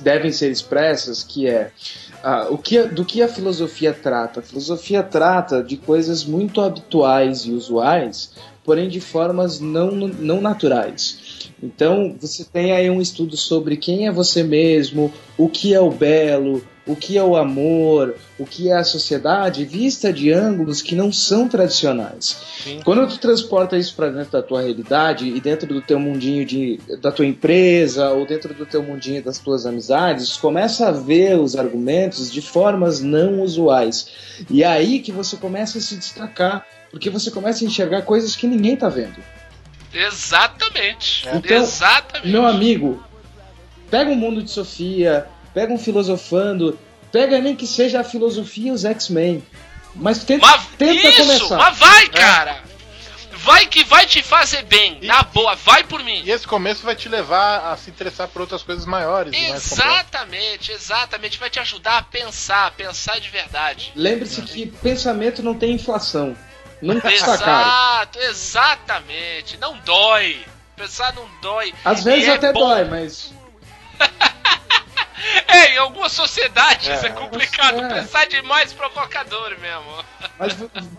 devem ser expressas, que é ah, o que, do que a filosofia trata. A filosofia trata de coisas muito habituais e usuais, porém de formas não, não naturais. Então, você tem aí um estudo sobre quem é você mesmo, o que é o belo, o que é o amor, o que é a sociedade, vista de ângulos que não são tradicionais.
Sim.
Quando tu transporta isso para dentro da tua realidade e dentro do teu mundinho de, da tua empresa ou dentro do teu mundinho das tuas amizades, começa a ver os argumentos de formas não usuais. E é aí que você começa a se destacar, porque você começa a enxergar coisas que ninguém tá vendo.
Exatamente.
Então,
Exatamente.
Meu amigo, pega um mundo de Sofia, pega um filosofando, pega nem que seja a filosofia e os X-Men. Mas tenta,
Mas,
tenta
isso,
começar.
mas vai, cara. Vai que vai te fazer bem. Na boa, vai por mim.
E esse começo vai te levar a se interessar por outras coisas maiores. e mais complexas.
Exatamente, exatamente. Vai te ajudar a pensar, a pensar de verdade.
Lembre-se que pensamento não tem inflação. Não custa caro.
Exato, exatamente. Não dói. Pensar não dói.
Às vezes
E é
até
bom.
dói, mas
É, em algumas sociedades é,
É.
complicado
É.
pensar demais provocador mesmo.
Mas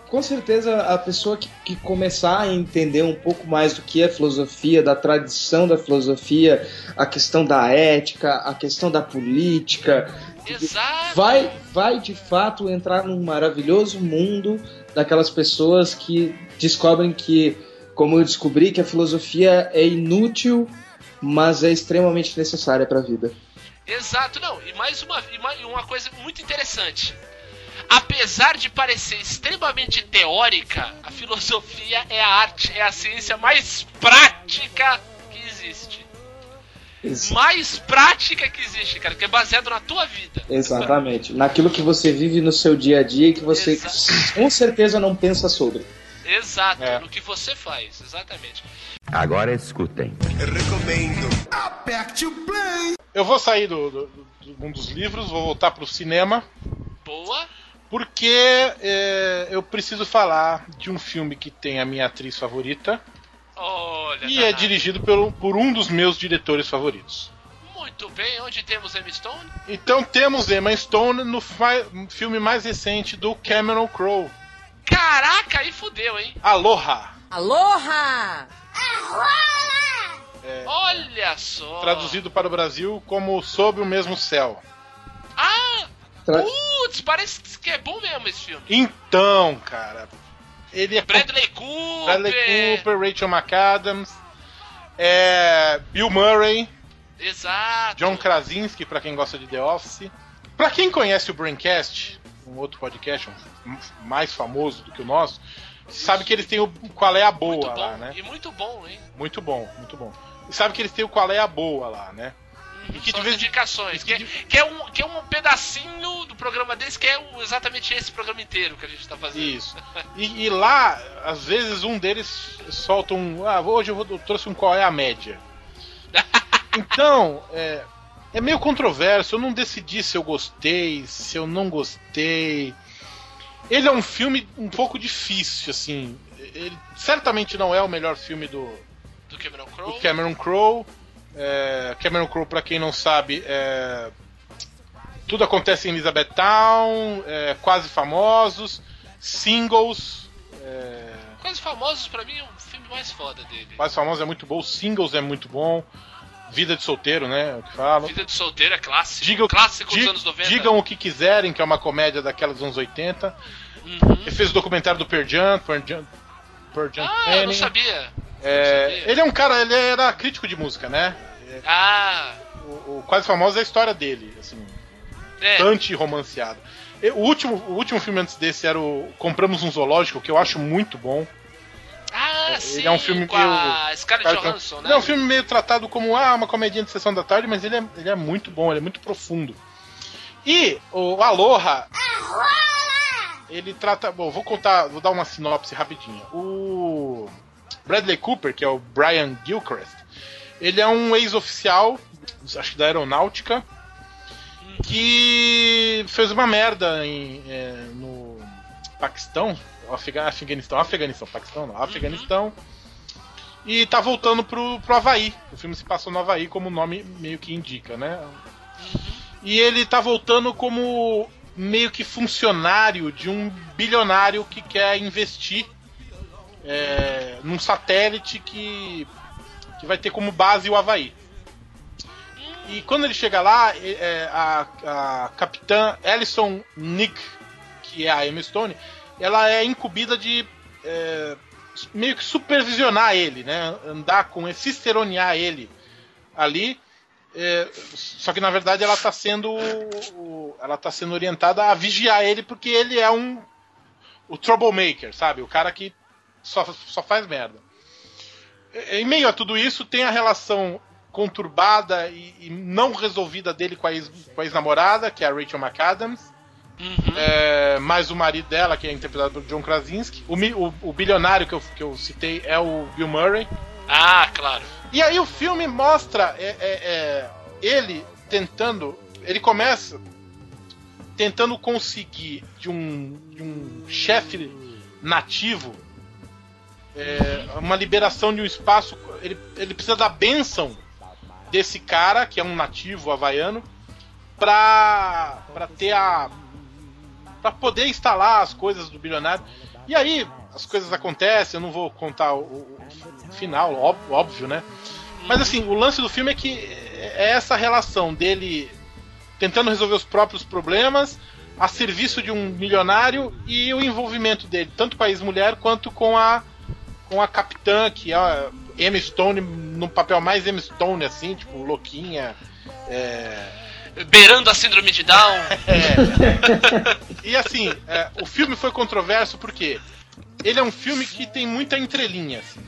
com certeza a pessoa que, que começar a entender um pouco mais do que é filosofia, da tradição da filosofia, a questão da ética, a questão da política,
Exato.
vai, vai de fato entrar num maravilhoso mundo daquelas pessoas que descobrem que, como eu descobri, que a filosofia é inútil, mas é extremamente necessária para a vida.
Exato, não. E mais uma, uma coisa muito interessante. Apesar de parecer extremamente teórica, a filosofia é a arte, é a ciência mais prática que existe.
Ex-
Mais prática que existe, cara, que é baseado na tua vida.
Exatamente. Naquilo que você vive no seu dia a dia e que você
Exato.
com certeza não pensa sobre.
Exato,
É.
no que você faz, exatamente.
Agora escutem.
Eu vou sair do, do, do mundo dos livros, vou voltar pro cinema,
Boa.
porque é, eu preciso falar de um filme que tem a minha atriz favorita
Olha,
e é dirigido pelo, por um dos meus diretores favoritos.
Muito bem, onde temos Emma Stone?
Então temos Emma Stone no fi- filme mais recente do Cameron Crowe,
Caraca, aí fudeu, hein?
Aloha.
Aloha!
Olha só.
Traduzido para o Brasil como Sob o Mesmo Céu.
Ah,
Tra-
putz, parece que é bom mesmo esse filme.
Então, cara, ele é com
Bradley Cooper.
Bradley Cooper, Rachel McAdams, é, Bill Murray,
Exato.
John Krasinski, pra quem gosta de The Office. Pra quem conhece o Braincast, um outro podcast um- mais famoso do que o nosso, sabe que eles têm o Qual é a Boa
bom.
lá, né?
E muito bom, hein?
Muito bom, muito bom. E sabe que eles têm o Qual é a Boa lá, né?
Uhum,
que
São
de
indicações. Que, é- que, é um, que é um pedacinho do programa deles, que é o- exatamente esse programa inteiro que a gente tá fazendo.
Isso. E, e lá, às vezes, um deles solta um. Ah, hoje eu, vou, eu trouxe um qual é a média. Então, é, é meio controverso. Eu não decidi se eu gostei, se eu não gostei. Ele é um filme um pouco difícil, assim. Ele certamente não é o melhor filme do,
Do Cameron
do
Crowe.
Cameron Crowe. É, Cameron Crowe, pra quem não sabe, é, tudo acontece em Elizabethtown, é, quase famosos, singles. É,
Quase Famosos, pra mim, é o filme mais foda dele.
quase famosos é muito bom, singles é muito bom, vida de solteiro, né? O que falam.
Vida de Solteiro é clássico.
Digam,
clássico dos anos 90.
digam o que quiserem, que é uma comédia daquelas dos anos 80.
Uhum.
Ele fez o documentário do Pearl Jam, Pearl Jam, Pearl Jam
Ah, eu não sabia.
É,
sabia.
ele é um cara, ele era crítico de música, né?
Ah,
O, o quase famoso é a história dele, assim.
é.
anti-romanceado. E O último, o último filme antes desse era o Compramos um Zoológico, que eu acho muito bom.
Ah,
Ele
sim.
é um filme
com
meio-
a Scarlett Johansson, né?
Ele é um filme meio tratado como ah, uma comedinha de sessão da tarde, mas ele é, ele é muito bom, ele é muito profundo. E o Aloha. Ele trata. Bom, vou contar, vou dar uma sinopse rapidinha. O Bradley Cooper, que é o Brian Gilchrist, ele é um ex-oficial, acho que da aeronáutica, que fez uma merda em, é, no Paquistão, Afega- Afeganistão, Afeganistão, Paquistão não, Afeganistão, e tá voltando pro, pro Havaí. O filme se passou no Havaí, como o nome meio que indica, né? E ele tá voltando como meio que funcionário de um bilionário que quer investir é, num satélite que, que vai ter como base o Havaí. E quando ele chega lá, é, a, a capitã Alison Nick, que é a Emma Stone, ela é incumbida de é, meio que supervisionar ele, né? Andar com ele, ciceronear ele ali. É, só que na verdade ela está sendo ela tá sendo orientada a vigiar ele porque ele é um o troublemaker, sabe? O cara que só, só faz merda. Em meio a tudo isso tem a relação conturbada e, e não resolvida dele com a ex- ex-namorada, que é a Rachel McAdams.
Uhum.
É, mais o marido dela, que é interpretado pelo John Krasinski. O, o- o bilionário que eu, que eu citei é o Bill Murray.
Ah, claro.
E aí o filme mostra é, é, é, ele tentando. Ele começa tentando conseguir de um, de um chefe nativo é, uma liberação de um espaço. Ele, ele precisa da bênção desse cara, que é um nativo havaiano, pra, pra ter a. pra poder instalar as coisas do bilionário. E aí, as coisas acontecem, eu não vou contar o, o final, óbvio, óbvio, né? Mas assim, o lance do filme é que é essa relação dele tentando resolver os próprios problemas a serviço de um milionário e o envolvimento dele, tanto com a ex-mulher quanto com a com a capitã, que é Emma Stone, no papel mais Emma Stone, assim, tipo, louquinha. É...
Beirando a síndrome de Down.
É. e assim, é, o filme foi controverso porque ele é um filme que tem muita entrelinha. Assim.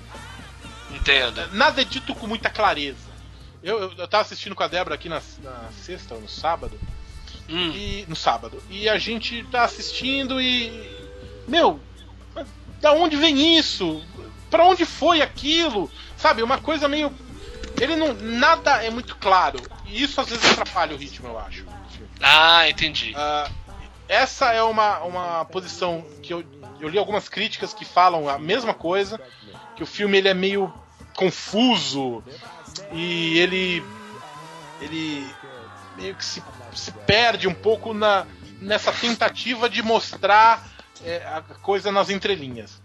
Entendo.
Nada é dito com muita clareza. Eu, eu, eu tava assistindo com a Débora aqui na, na sexta ou no sábado.
Hum.
E, no sábado. E a gente tá assistindo e. Meu, da onde vem isso? Pra onde foi aquilo? Sabe, uma coisa meio. Ele não. Nada é muito claro. E isso às vezes atrapalha o ritmo, eu acho.
Ah, entendi.
Ah, essa é uma, uma posição que eu, eu li algumas críticas que falam a mesma coisa, que o filme ele é meio confuso e ele ele meio que se, se perde um pouco na, nessa tentativa de mostrar é, a coisa nas entrelinhas.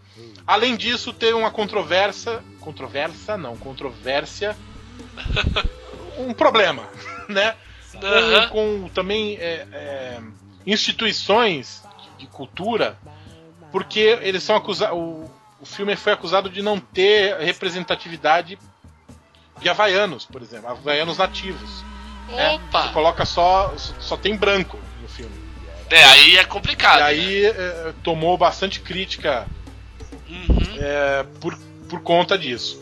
Além disso, tem uma controvérsia, controvérsia não, controvérsia, um problema, né? Com,
Aham.
com também é, é, instituições de cultura, porque eles são acusados. O, o filme foi acusado de não ter representatividade de havaianos, por exemplo, havaianos nativos. né?
Opa!
Você coloca só. só tem branco no filme.
É, aí é complicado.
E aí é, tomou bastante crítica
né? Uhum.
é, por, por conta disso.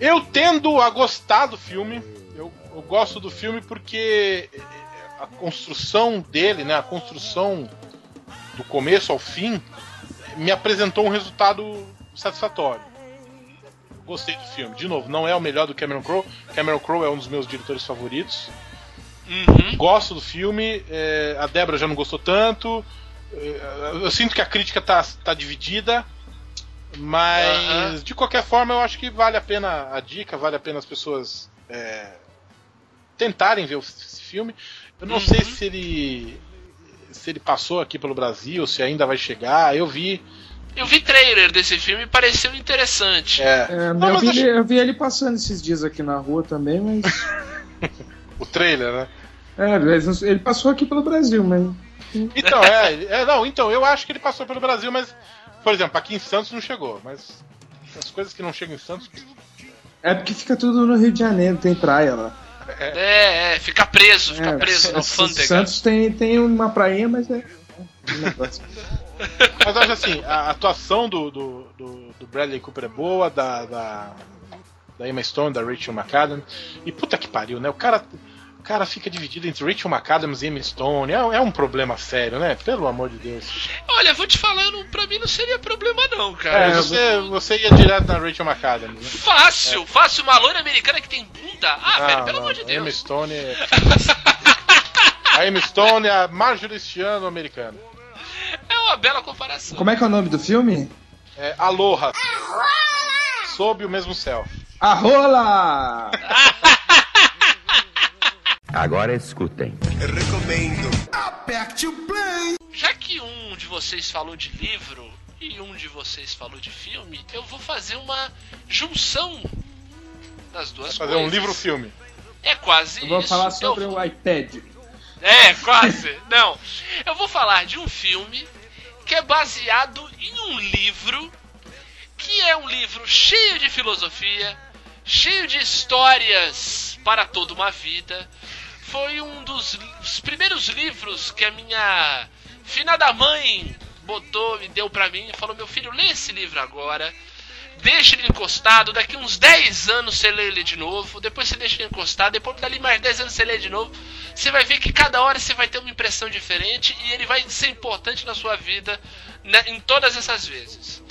Eu tendo a gostar do filme, eu, eu gosto do filme porque a construção dele, né, a construção do começo ao fim, me apresentou um resultado satisfatório. Gostei do filme. De novo, não é o melhor do Cameron Crowe. Cameron Crowe é um dos meus diretores favoritos.
Uhum.
Gosto do filme. é, a Débora já não gostou tanto. é, eu sinto que a crítica tá, tá dividida. Mas,
Aham.
de qualquer forma, eu acho que vale a pena a dica, vale a pena as pessoas é, tentarem ver esse filme. Eu não
Uhum.
sei se ele se ele passou aqui pelo Brasil, se ainda vai chegar. Eu vi.
Eu vi trailer desse filme e pareceu interessante.
É,
É,
Não,
eu, vi,
acho-
ele- eu vi ele passando esses dias aqui na rua também, mas.
o trailer, né?
É, ele- ele passou aqui pelo Brasil, mas.
Então, é, é, não, então, eu acho que ele passou pelo Brasil, mas, por exemplo, aqui em Santos não chegou. Mas as coisas que não chegam em Santos.
É porque fica tudo no Rio de Janeiro, tem praia lá.
É, é, fica preso, fica
É,
preso na alfândega.
Santos tem, tem uma prainha, mas é.
Mas acho assim, a atuação do, do, do, do Bradley Cooper é boa, da, da, da Emma Stone, da Rachel McAdams. E puta que pariu, né? O cara, cara fica dividido entre Rachel McAdams e Emma Stone. É, é um problema sério, né? Pelo amor de Deus.
Olha, vou te falar, não, pra mim não seria problema não, cara.
É, você, você ia direto na Rachel McAdams, né?
Fácil, fácil. Uma loira americana que tem bunda. Ah, velho, pelo
não,
amor de
a Emma
Deus.
Stone é... A Emma Stone é a Marjorie Stiano americana.
É uma bela comparação.
Como é que é o nome do filme?
É Aloha. Sob o mesmo céu.
A rola!
Agora escutem.
Já que um de vocês falou de livro e um de vocês falou de filme, eu vou fazer uma junção das duas
Fazer
coisas.
um livro-filme.
É quase
Eu vou
isso.
falar
Eu
sobre
vou-
o iPad.
É, quase. Não. Eu vou falar de um filme que é baseado em um livro que é um livro cheio de filosofia, cheio de histórias para toda uma vida. Foi um dos, primeiros livros que a minha finada mãe botou e deu pra mim e falou: Meu filho, lê esse livro agora. Deixa ele encostado, daqui uns 10 anos você lê ele de novo, depois você deixa ele encostado, depois dali mais 10 anos você lê de novo. Você vai ver que cada hora você vai ter uma impressão diferente e ele vai ser importante na sua vida né, em todas essas vezes.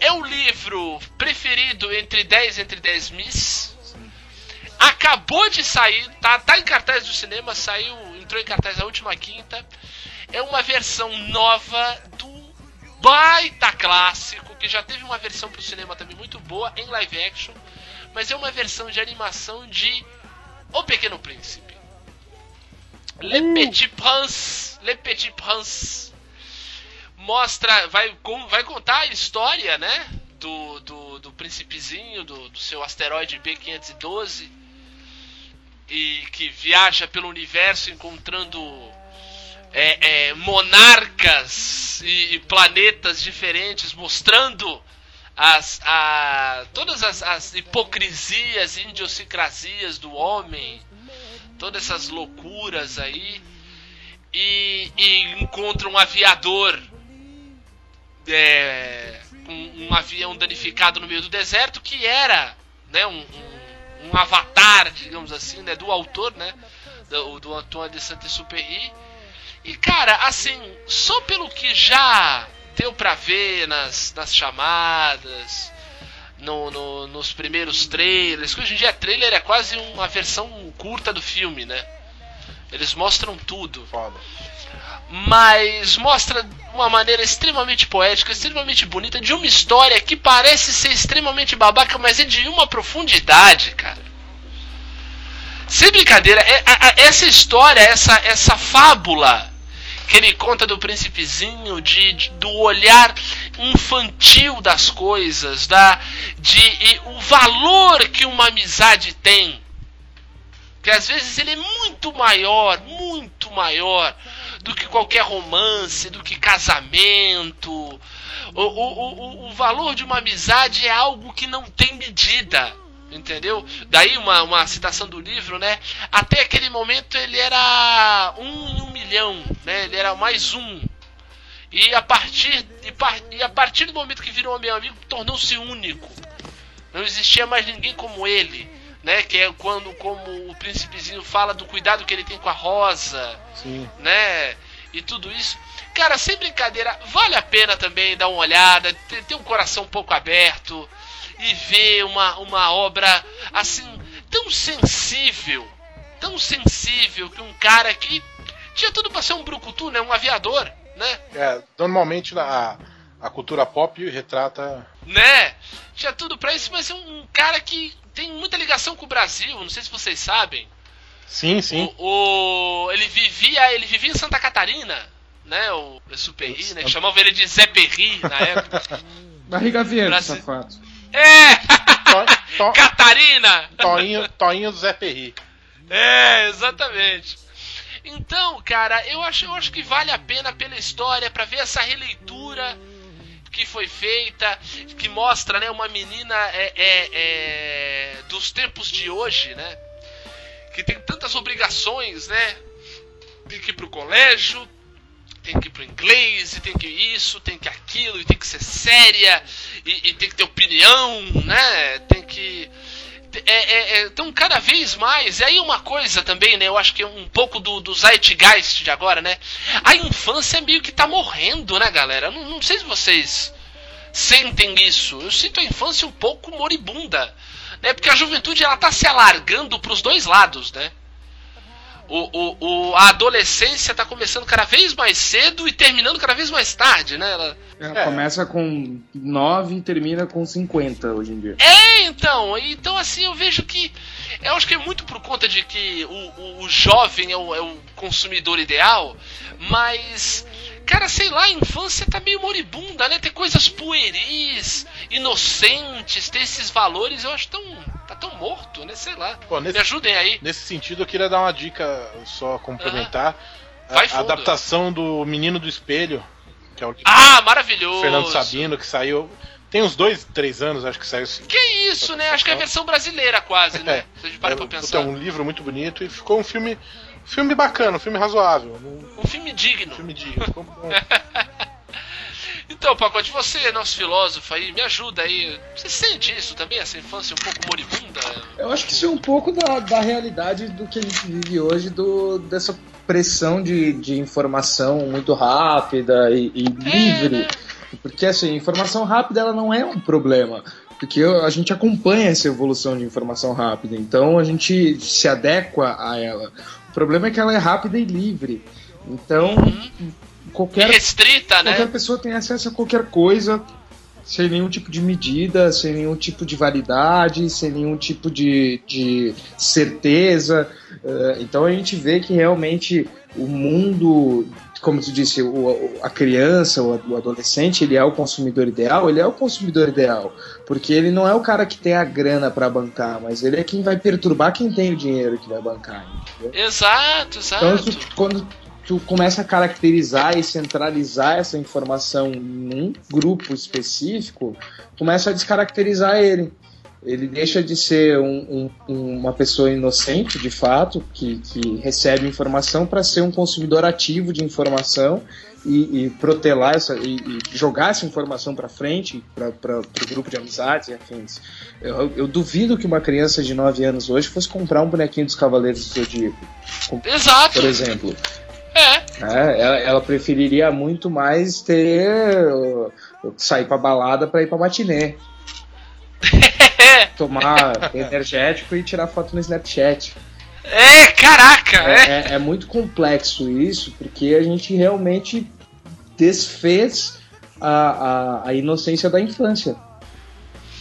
É o livro preferido entre 10 entre 10 Miss. Acabou de sair, tá, tá em cartaz do cinema, saiu, entrou em cartaz a última quinta. É uma versão nova do baita clássico, que já teve uma versão pro cinema também muito boa em live action, mas é uma versão de animação de O Pequeno Príncipe. Le Petit Prince, Le Petit Prince mostra, vai, vai contar a história, né? Do, do, do príncipezinho, do, do seu asteroide B512 e que viaja pelo universo encontrando é, é, monarcas e, e planetas diferentes, mostrando as, a, todas as, as hipocrisias e idiosincrasias do homem, todas essas loucuras aí, e, e encontra um aviador é, com um avião danificado no meio do deserto que era né, um, um, um avatar, digamos assim, né, do autor, né, do, do Antoine de Saint-Exupéry. E cara, assim, só pelo que já deu pra ver nas, nas chamadas, no, no- nos primeiros trailers, que hoje em dia trailer é quase uma versão curta do filme, né? Eles mostram tudo
Foda.
Mas mostra uma maneira extremamente poética, extremamente bonita, de uma história que parece ser extremamente babaca, mas é de uma profundidade, cara. Sem brincadeira, é- a- a- essa história, essa, essa fábula que ele conta do príncipezinho, de, de- do olhar infantil das coisas, da, de o valor que uma amizade tem que às vezes ele é muito maior, muito maior do que qualquer romance, do que casamento. O, o, o, o valor de uma amizade é algo que não tem medida. Entendeu? Daí uma, uma citação do livro, né? Até aquele momento ele era um em um milhão, né? Ele era mais um. E a partir, e, a partir do momento que virou meu amigo, tornou-se único. Não existia mais ninguém como ele, né? Que é quando, como o príncipezinho fala do cuidado que ele tem com a Rosa,
Sim.
né? E tudo isso. Cara, sem brincadeira, vale a pena também dar uma olhada, ter, ter um coração um pouco aberto e ver uma, uma obra assim, tão sensível, tão sensível que um cara que tinha tudo pra ser um brucutu, né? Um aviador, né?
É, normalmente a, a cultura pop retrata.
né? Tinha tudo pra isso, mas é um, um cara que tem muita ligação com o Brasil, não sei se vocês sabem.
Sim, sim.
O, o- ele vivia, ele vivia em Santa Catarina, né? O Superri, né? Que chamavam ele de Zé Perri na época.
Barriga verde,
Brasil-
safado.
é!
To- to-
Catarina!
Toinho, Toinho do Zé Perri.
É, exatamente. Então, cara, eu acho, eu acho que vale a pena pela história pra ver essa releitura que foi feita, que mostra, né, uma menina é, é, é, dos tempos de hoje, né, que tem tantas obrigações, né, tem que ir pro colégio, tem que ir pro inglês, e tem que isso, tem que aquilo, e tem que ser séria, e, e tem que ter opinião, né, tem que é, é, é, então cada vez mais, e aí uma coisa também, né? Eu acho que é um pouco do, do Zeitgeist de agora, né? A infância meio que tá morrendo, né, galera? Não, não sei se vocês sentem isso. Eu sinto a infância um pouco moribunda, né? Porque a juventude ela tá se alargando pros dois lados, né? O, o, o, a adolescência tá começando cada vez mais cedo e terminando cada vez mais tarde, né? Ela,
Ela
É.
Começa com 9 e termina com 50 hoje em dia.
É, então, então assim, eu vejo que. Eu acho que é muito por conta de que o, o, o jovem é o, é o consumidor ideal, mas. Cara, sei lá, a infância tá meio moribunda, né? Ter coisas pueris, inocentes, ter esses valores, eu acho tão. tá tão morto, né? Sei lá.
Pô, nesse-
Me ajudem aí.
Nesse sentido, eu queria dar uma dica só complementar.
Vai
a,
fundo.
adaptação do Menino do Espelho, que é o
Ah, maravilhoso!
Fernando Sabino, que saiu. Tem uns dois, três anos, acho que saiu.
Que isso, né? Acho que é a versão brasileira quase, né? Se a gente para
é,
pra pensar.
é um livro muito bonito e ficou um filme. Filme bacana, um filme razoável. Um
Um filme digno.
filme digno.
Então, Pacote, você, nosso filósofo aí, me ajuda aí. Você sente isso também, essa infância um pouco moribunda?
Eu acho que isso é um pouco da, da realidade do que a gente vive hoje, do, dessa pressão de, de informação muito rápida e, e livre. Porque assim, informação rápida ela não é um problema. Porque a gente acompanha essa evolução de informação rápida, então a gente se adequa a ela. O problema é que ela é rápida e livre. Então, qualquer
Restrita, né?
Qualquer pessoa tem acesso a qualquer coisa, sem nenhum tipo de medida, sem nenhum tipo de validade, sem nenhum tipo de, de certeza. Uh, então a gente vê que realmente o mundo, como tu disse, o, a criança, o adolescente, ele é o consumidor ideal, ele é o consumidor ideal, porque ele não é o cara que tem a grana para bancar, mas ele é quem vai perturbar quem tem o dinheiro que vai bancar.
Entendeu? Exato, exato.
Então, tu, quando tu começa a caracterizar e centralizar essa informação em um grupo específico, começa a descaracterizar ele. Ele deixa de ser um, um, uma pessoa inocente, de fato, que, que recebe informação, para ser um consumidor ativo de informação e, e protelar essa, e, e, jogar essa informação para frente, para o grupo de amizades e afins. Eu, eu, duvido que uma criança de 9 anos hoje fosse comprar um bonequinho dos Cavaleiros do Zodíaco.
Exato!
Por exemplo.
É.
é ela, ela, preferiria muito mais ter. sair pra balada pra ir pra matinê. Tomar energético e tirar foto no Snapchat.
É, caraca!
É, é, é, muito complexo isso, porque a gente realmente desfez a, a, a inocência da infância.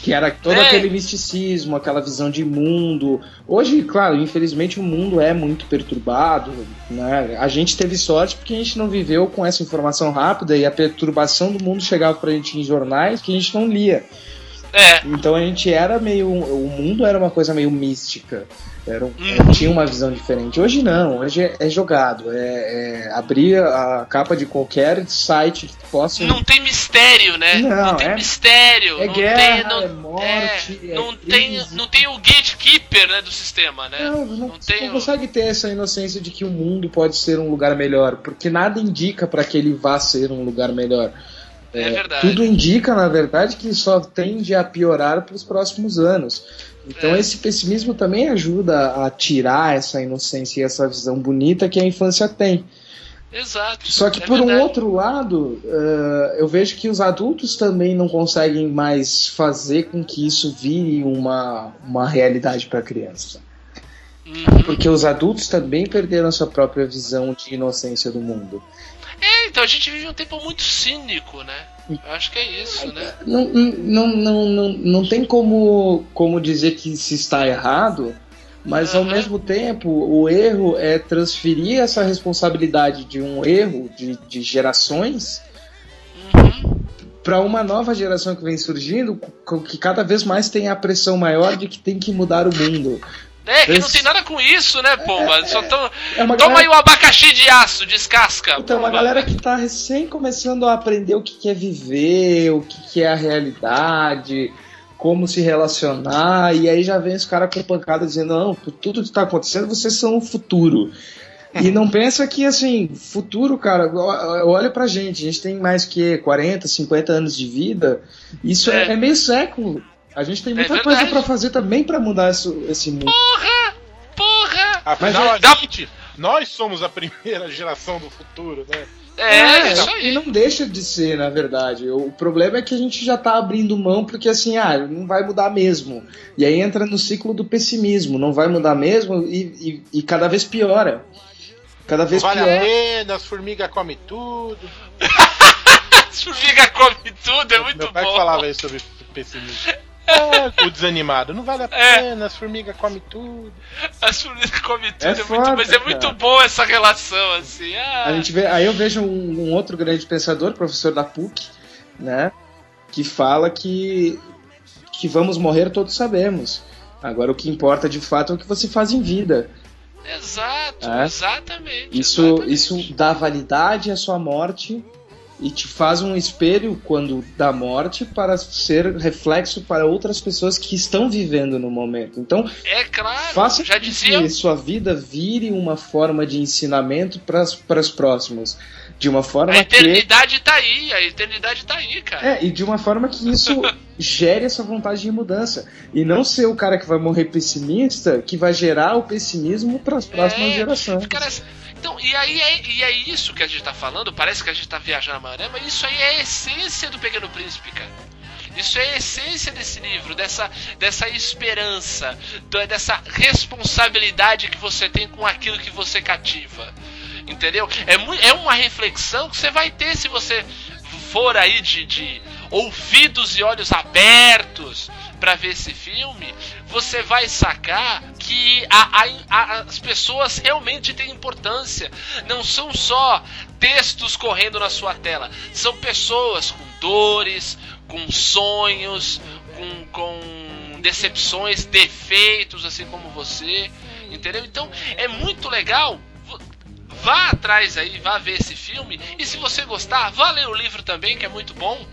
Que era todo é. aquele misticismo, aquela visão de mundo. Hoje, claro, infelizmente o mundo é muito perturbado. Né? A gente teve sorte porque a gente não viveu com essa informação rápida e a perturbação do mundo chegava pra gente em jornais que a gente não lia.
É.
Então a gente era meio. O mundo era uma coisa meio mística. Era um, uhum. Tinha uma visão diferente. Hoje não, hoje é, é jogado. É, é, abrir a capa de qualquer site que possa.
Não tem mistério, né?
Não,
não tem
é,
mistério.
É
não
guerra,
tem, não,
é morte.
É, não, tem, não tem o gatekeeper né, do sistema, né?
Não, não,
não
tem
não
consegue ter essa inocência de que o mundo pode ser um lugar melhor, porque nada indica para que ele vá ser um lugar melhor.
É, verdade.
Tudo indica, na verdade, que só tende a piorar para os próximos anos. Então, é. esse pessimismo também ajuda a tirar essa inocência e essa visão bonita que a infância tem.
Exato.
Só que,
é
por
verdade.
um outro lado, uh, eu vejo que os adultos também não conseguem mais fazer com que isso vire uma, uma realidade para a criança.
Uhum.
Porque os adultos também perderam a sua própria visão de inocência do mundo.
É, então a gente vive um tempo muito cínico, né? Eu acho que é isso, né?
Não, não, não, não, não tem como, como dizer que se está errado, mas ao
Aham.
mesmo tempo o erro é transferir essa responsabilidade de um erro de, de gerações
Uhum.
para uma nova geração que vem surgindo, que cada vez mais tem a pressão maior de que tem que mudar o mundo.
É, que não
Esse-
tem nada com isso, né, pomba? Só tão...
É uma
Toma
galera-
aí um abacaxi de aço, descasca.
Então, uma
pomba.
galera que tá recém começando a aprender o que que é viver, o que que é a realidade, como se relacionar, e aí já vem os caras com pancada dizendo, não, por tudo que tá acontecendo, vocês são o futuro. E não pensa que, assim, futuro, cara, o- olha pra gente, a gente tem mais que 40, 50 anos de vida, isso é,
É.
é meio século. A gente tem muita
É
coisa pra fazer também pra mudar isso- esse mundo.
Porra! Porra!
Afinal,
Mas
a
dá-
gente, nós somos a primeira geração do futuro, né?
É, isso
e
aí.
não deixa de ser, na verdade. O problema é que a gente já tá abrindo mão porque assim, ah, não vai mudar mesmo. E aí entra no ciclo do pessimismo, não vai mudar mesmo e, e- e cada vez piora. Cada vez
vale a
pior.
pena, as formigas comem tudo.
Formiga come tudo, é muito
Meu pai
bom.
falava isso sobre pessimismo. É, o desanimado. Não vale a
É.
pena, as formigas comem tudo.
As formigas comem tudo,
É
é muito,
foda,
mas é muito
cara.
bom essa relação, assim. Ah,
A gente vê, aí eu vejo um, um outro grande pensador, professor da PUC, né, que fala que que vamos morrer todos sabemos. Agora o que importa de fato é o que você faz em vida.
Exato,
É.
exatamente.
Isso,
exatamente.
isso dá validade à sua morte e te faz um espelho quando da morte para ser reflexo para outras pessoas que estão vivendo no momento. Então,
É claro,
faça
já dizia.
que sua vida vire uma forma de ensinamento para os próximos. De uma forma
A
que.
eternidade tá aí, a eternidade tá aí, cara.
É, e de uma forma que isso gere essa vontade de mudança. E não ser o cara que vai morrer pessimista que vai gerar o pessimismo para as próximas
É,
gerações.
Cara, então, e aí é, e é isso que a gente tá falando, parece que a gente tá viajando a maré, mas isso aí é a essência do Pequeno Príncipe, cara. Isso é a essência desse livro, dessa, dessa esperança, dessa responsabilidade que você tem com aquilo que você cativa. Entendeu? É, é uma reflexão que você vai ter se você for aí de, de ouvidos e olhos abertos para ver esse filme. Você vai sacar que a, a, as pessoas realmente têm importância. Não são só textos correndo na sua tela, são pessoas com dores, com sonhos, com, com decepções, defeitos, assim como você, entendeu? Então é muito legal. Vá atrás aí, vá ver esse filme. E se você gostar, vá ler o livro também, que é muito bom.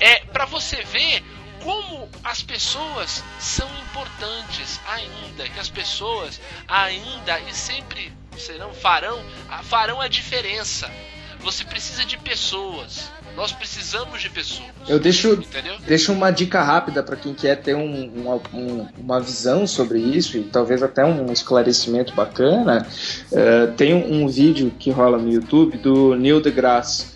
É para você ver como as pessoas são importantes ainda, que as pessoas ainda e sempre serão farão, farão a diferença. Você precisa de pessoas. Nós precisamos de pessoas.
Eu deixo, Entendeu? deixo uma dica rápida para quem quer ter um, uma, um, uma visão sobre isso e talvez até um esclarecimento bacana. Uh, tem um, um, vídeo que rola no YouTube do Neil deGrasse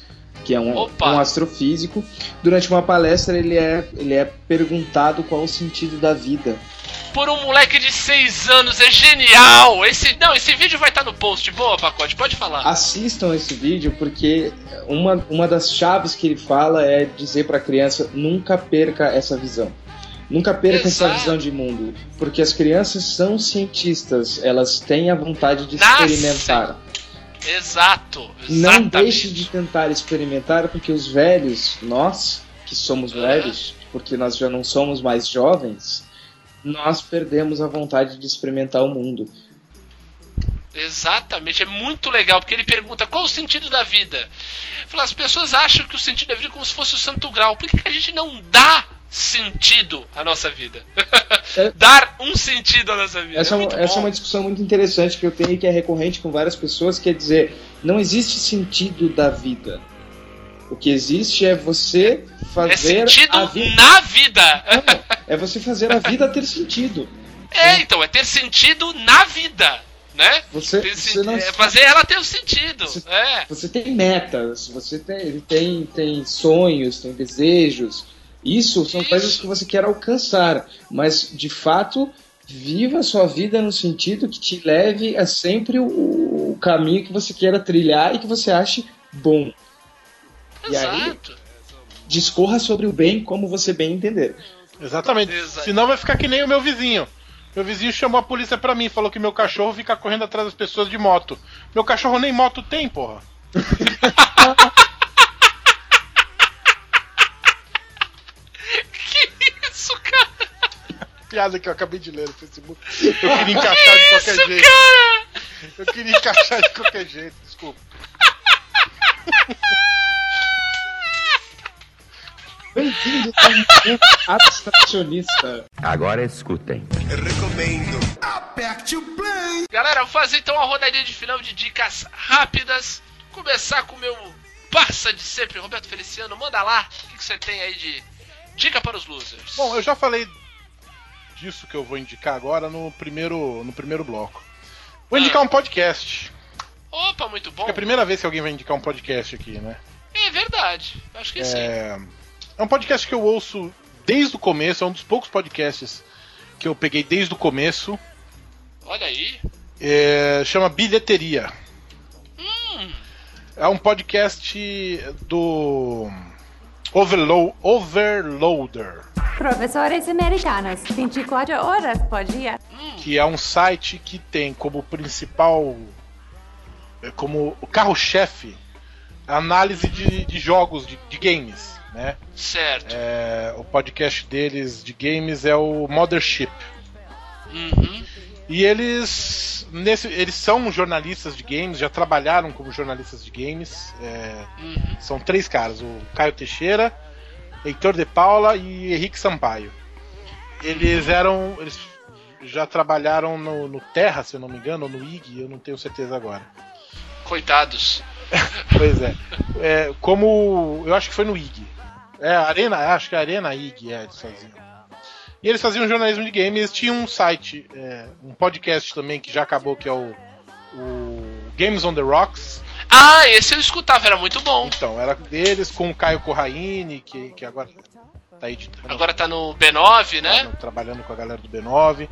que é um, um, astrofísico. Durante uma palestra, ele é, ele é perguntado qual o sentido da vida.
Por um moleque de 6 anos, é genial! Esse, não, esse vídeo vai estar no post. Boa, pacote, pode falar.
Assistam esse vídeo, porque uma, uma das chaves que ele fala é dizer para a criança: nunca perca essa visão. Nunca perca Exato. essa visão de mundo, porque as crianças são cientistas, elas têm a vontade de Nascem. experimentar.
Exato.
Não deixe de tentar experimentar, porque os velhos, nós que somos velhos, porque nós já não somos mais jovens, nós perdemos a vontade de experimentar o mundo.
Exatamente, é muito legal, porque ele pergunta qual o sentido da vida. Fala, as pessoas acham que o sentido da vida é como se fosse o santo grau. Por que, que a gente não dá sentido à nossa vida. É, Dar um sentido à nossa vida.
Essa, é, essa é uma discussão muito interessante que eu tenho e que é recorrente com várias pessoas, quer dizer, não existe sentido da vida. O que existe é você fazer
é sentido a vida na vida.
é você fazer a vida ter sentido.
É, então, é ter sentido na vida. Né?
Você, você não...
é fazer ela ter um sentido.
Você,
é.
você tem metas, você tem, tem, tem sonhos, tem desejos isso são Isso. coisas que você quer alcançar, mas de fato viva a sua vida no sentido que te leve a sempre o, o caminho que você queira trilhar e que você ache bom.
Exato. E aí,
discorra sobre o bem como você bem entender.
Exatamente. Exato. Senão vai ficar que nem o meu vizinho. Meu vizinho chamou a polícia pra mim, falou que meu cachorro fica correndo atrás das pessoas de moto. Meu cachorro nem moto tem, porra. piada que eu acabei de ler no Facebook. Eu queria encaixar de qualquer isso, jeito. Cara? Eu queria encaixar de qualquer jeito, desculpa.
Bem-vindo ao abstracionista.
Agora escutem.
Eu recomendo. Aperte o play. Galera, vou fazer então uma rodadinha de final de dicas rápidas. Começar com o meu parça de sempre, Roberto Feliciano. Manda lá o que você tem aí de dica para os losers.
Bom, eu já falei disso que eu vou indicar agora no primeiro, no primeiro bloco. Vou ah. indicar um podcast.
Opa, muito bom.
é a primeira vez que alguém vai indicar um podcast aqui, né?
É verdade. Acho que é, sim.
É um podcast que eu ouço desde o começo, é um dos poucos podcasts que eu peguei desde o começo.
Olha aí.
É, chama Bilheteria. Hum. É um podcast do Overload, Overloader.
Professores americanos, 24 horas por dia.
Que é um site que tem como principal. como o carro-chefe análise de, de jogos, de, de, games. Né?
Certo.
É, o podcast deles de games é o Mothership.
Uhum.
E eles nesse, eles são jornalistas de games, já trabalharam como jornalistas de games. É, uhum. São três caras: o Caio Teixeira, Heitor de Paula e Henrique Sampaio. Eles eram. Eles já trabalharam no, no Terra, se eu não me engano, ou no IG, eu não tenho certeza agora.
Coitados.
pois é. é. Como. Eu acho que foi no IG. É, Arena, acho que é Arena IG, é, faziam. E eles faziam jornalismo de games, eles tinham um site, é, um podcast também que já acabou, que é o, o Games on the Rocks.
Ah, esse eu escutava, era muito bom.
Então, era deles com o Caio Corraine, que, que agora tá editando.
Agora tá no B9, né?
Tá, trabalhando com a galera do B9.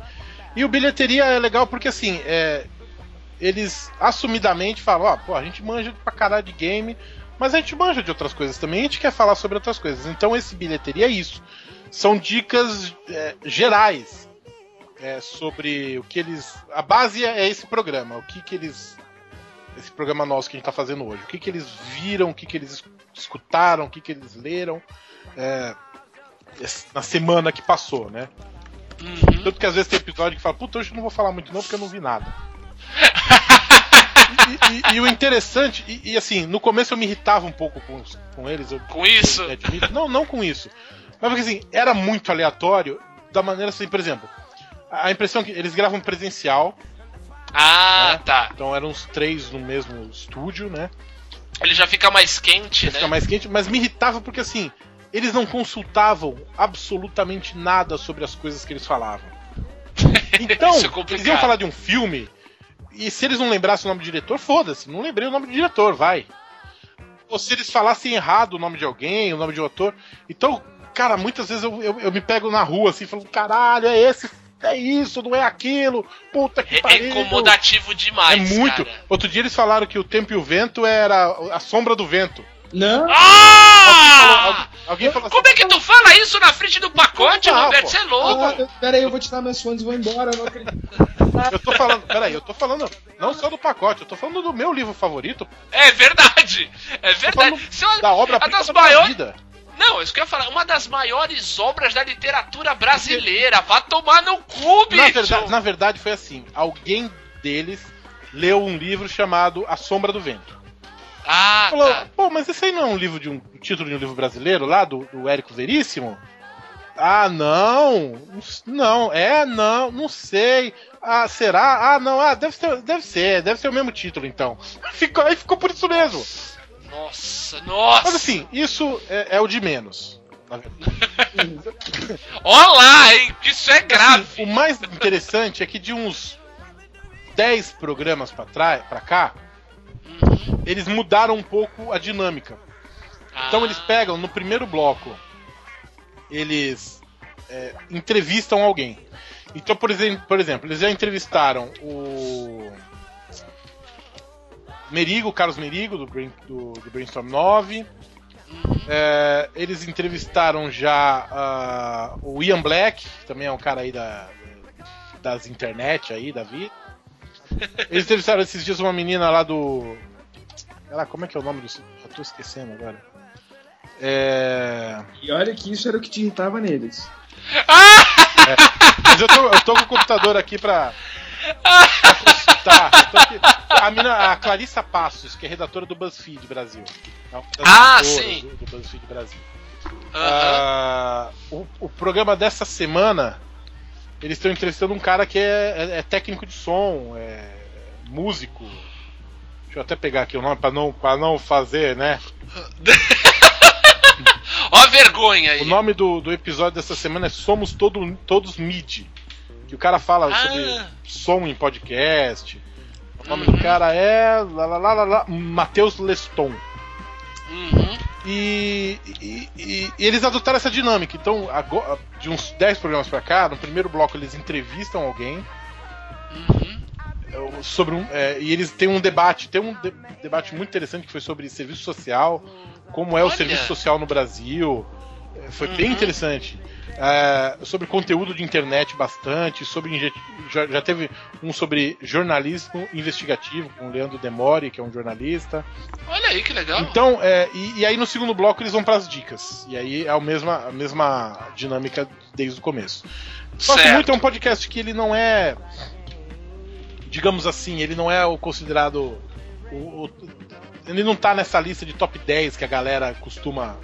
E o bilheteria é legal porque assim, é, eles assumidamente falam, ó, oh, pô, a gente manja pra caralho de game, mas a gente manja de outras coisas também, a gente quer falar sobre outras coisas. Então esse bilheteria é isso são dicas é, gerais. é, sobre o que eles. A base é esse programa, o que, que eles. Esse programa nosso que a gente tá fazendo hoje. O que, que eles viram, o que, que eles es- escutaram, o que, que eles leram é, na semana que passou, né?
Uhum.
Tanto que às vezes tem episódio que fala, puta, hoje eu não vou falar muito não porque eu não vi nada. E, e- e o interessante, e, e assim, no começo eu me irritava um pouco com, com eles. Eu,
Com isso?
eu admito. Não, não com isso. Mas porque assim, era muito aleatório, da maneira assim, por exemplo, a impressão que eles gravam presencial,
Ah,
É.
tá.
então eram os três no mesmo estúdio, né?
Ele já fica mais quente, né?
Fica mais quente, mas me irritava porque assim, eles não consultavam absolutamente nada sobre as coisas que eles falavam. Então,
é
eles iam falar de um filme, e se eles não lembrassem o nome do diretor, foda-se, não lembrei o nome do diretor, vai. Ou se eles falassem errado o nome de alguém, o nome de um autor. Então, cara, muitas vezes eu, eu, eu me pego na rua assim, falando, caralho, é esse, é isso, não é aquilo, puta que
É, é
pariu.
incomodativo
É
demais.
muito.
cara.
Outro dia eles falaram que o tempo e o vento era a sombra do vento.
Não,
Ah!
Alguém, alguém falou assim,
Como é que tu fala isso na frente do pacote,
Ah,
Roberto? Você é louco.
ah, eu- pera aí, eu vou tirar meus fones e vou embora, eu não acredito.
Eu tô falando, peraí, eu tô falando não só do pacote, eu tô falando do meu livro favorito,
É verdade. É verdade. é
da obra
a das maiores. Não, isso que eu ia falar. Uma das maiores obras da literatura brasileira. Vá tomar no cu, bicho.
Na verdade, na verdade foi assim, alguém deles leu um livro chamado A Sombra do Vento.
Ah,
Falou,
tá.
pô, mas esse aí não é um livro de um um título de um livro brasileiro lá, do, do Érico Veríssimo? Ah, não, não, é, não, não sei. Ah, será? Ah, não, ah, deve ser, deve ser, deve ser o mesmo título então. Ficou, aí ficou por isso mesmo.
Nossa, nossa.
Mas assim, isso é, é o de menos. na verdade.
Ó lá, hein? Isso é grave.
Assim, o mais interessante é que de uns 10 programas pra, trás, pra cá,
Uhum.
eles mudaram um pouco a dinâmica. Então
Ah,
eles pegam no primeiro bloco, eles é, entrevistam alguém. Então, por exemplo, por exemplo, eles já entrevistaram o Merigo, Carlos Merigo, do, Brain- do- do Brainstorm 9.
Uhum.
É, eles entrevistaram já ah, o Ian Black, que também é um cara aí da, das internet aí, da vida. Eles entrevistaram esses dias uma menina lá do. Ela, como é que é o nome do. Eu tô esquecendo agora. É.
E olha que isso era o que te irritava neles.
Mas eu tô, eu tô com o computador aqui pra. pra consultar. Eu tô aqui- A, mina, a Clarissa Passos, que é redatora do BuzzFeed Brasil. É
Ah, sim.
Do, do BuzzFeed Brasil.
Aham.
Ah, o, o programa dessa semana, eles estão entrevistando um cara que é, é- é técnico de som, é músico. Deixa eu até pegar aqui o nome pra não, pra não fazer, né?
Ó a vergonha aí.
O nome do, do episódio dessa semana é Somos Todo, Todos Mid. Que o cara fala
Ah.
sobre som em podcast. O nome
Uhum.
do cara é. Lá, lá, lá, lá, Matheus Leston.
Uhum.
E, e- e- e eles adotaram essa dinâmica. Então, agora, de uns 10 programas pra cá, no primeiro bloco eles entrevistam alguém
Uhum.
é, sobre um, é, e eles têm um debate. Tem um de- debate muito interessante que foi sobre serviço social, como é o
Olha.
serviço social no Brasil. Foi bem
Uhum.
interessante. É, sobre conteúdo de internet bastante, sobre já, já teve um sobre jornalismo investigativo com o Leandro Demore, que é um jornalista.
Olha aí que legal.
Então, é, e, e aí no segundo bloco eles vão para as dicas. E aí é a mesma, a mesma dinâmica desde o começo. Gosto
certo.
muito, é um podcast que ele não é. Digamos assim, ele não é o considerado. o- o- ele não tá nessa lista de top 10 que a galera costuma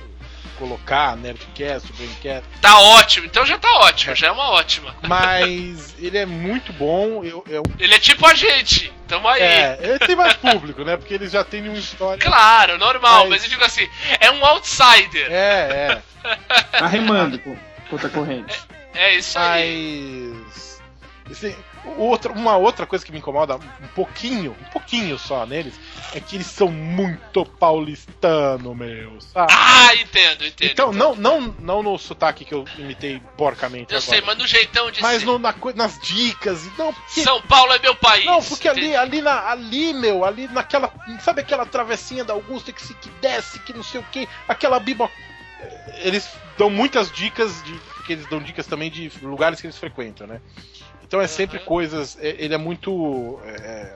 colocar, Nerdcast, Braincast.
Tá ótimo, então já tá ótimo, já é uma ótima.
Mas ele é muito bom. Eu, eu,
Ele é tipo a gente, tamo aí.
é, ele tem mais público, né? Porque eles já têm uma história.
Claro, normal,
Mas-
mas eu digo assim, é um outsider.
É, é.
Remando com- contra a corrente.
É isso aí.
Mas. assim, outra, uma outra coisa que me incomoda um pouquinho, um pouquinho só neles, é que eles são muito paulistano, meu, sabe?
Ah, entendo, entendo.
então, não, não, não no sotaque que eu imitei porcamente
Eu
agora.
sei, mas no jeitão de
mas
ser.
no- na nas dicas. Não, porque,
São Paulo é meu país.
não, porque ali, ali, na, ali, meu, ali naquela. Sabe aquela travessinha da Augusta que se que desce, que não sei o que, aquela biba. Eles dão muitas dicas de. Porque eles dão dicas também de lugares que eles frequentam, né? Então é sempre coisas. é- ele é muito. é,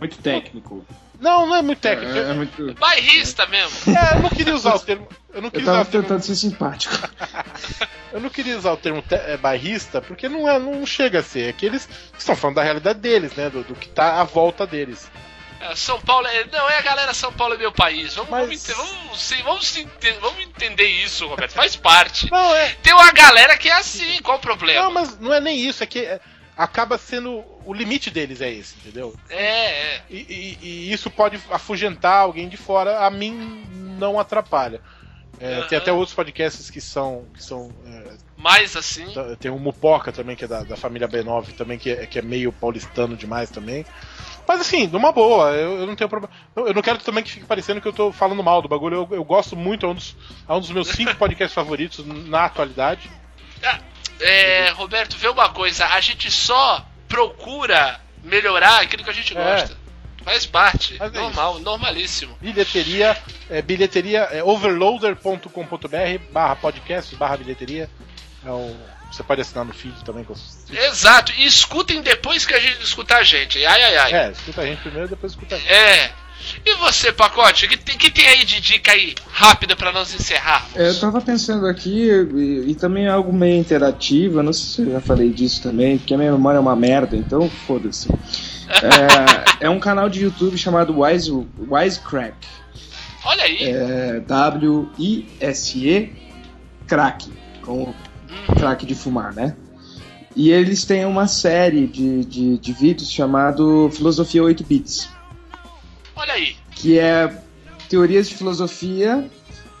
Muito técnico.
Não, não é muito técnico.
É, é muito...
Bairrista mesmo.
É, eu não queria usar o termo. Eu não
Eu
queria usar
tava
o termo,
tentando ser simpático.
eu não queria usar o termo te- é, bairrista, porque não, é, não chega a ser. É que eles estão falando da realidade deles, né? Do, do que tá à volta deles.
São Paulo é. Não, é a galera São Paulo é meu país. Vamos,
Mas-
vamos, vamos, vamos, se ente- vamos entender isso, Roberto. Faz parte.
Não, é.
Tem uma galera que é assim, qual o problema?
Não, mas não é nem isso, é que é, acaba sendo. O limite deles é esse, entendeu?
É, é.
E, e- e isso pode afugentar alguém de fora, a mim não atrapalha. É, Tem
Aham.
até outros podcasts que são. Que são é,
Mais assim.
tá- tem o Mupoca também, que é da, da família B9 também, que é, que é meio paulistano demais também. Mas assim, numa boa, eu, eu não tenho problema. Eu eu não quero também que fique parecendo que eu tô falando mal do bagulho. Eu, eu gosto muito, é um dos, é um dos meus cinco podcasts favoritos na atualidade.
É, Roberto, vê uma coisa, a gente só procura melhorar aquilo que a gente
É.
gosta. Faz parte.
Mas é
Normal, normalíssimo.
Bilheteria, é, bilheteria, é overloader.com.br barra podcast, barra bilheteria. É um- você pode assinar no feed também. Com,
Exato. E escutem depois que a gente escutar a gente. Ai, ai, ai.
é, escuta a gente primeiro, depois escuta a gente.
É. E você, Pacote, que tem, que tem aí de dica aí rápida pra nós encerrarmos?
É, eu tava pensando aqui, e, e também é algo meio interativo, eu não sei se eu já falei disso também, porque a minha memória é uma merda, então foda-se. É, é um canal de YouTube chamado Wise, Wisecrack.
Olha aí.
É, W-I-S-E crack, com crack de fumar, né? E eles têm uma série de, de, de vídeos chamado Filosofia 8 Bits.
Olha aí.
que é teorias de filosofia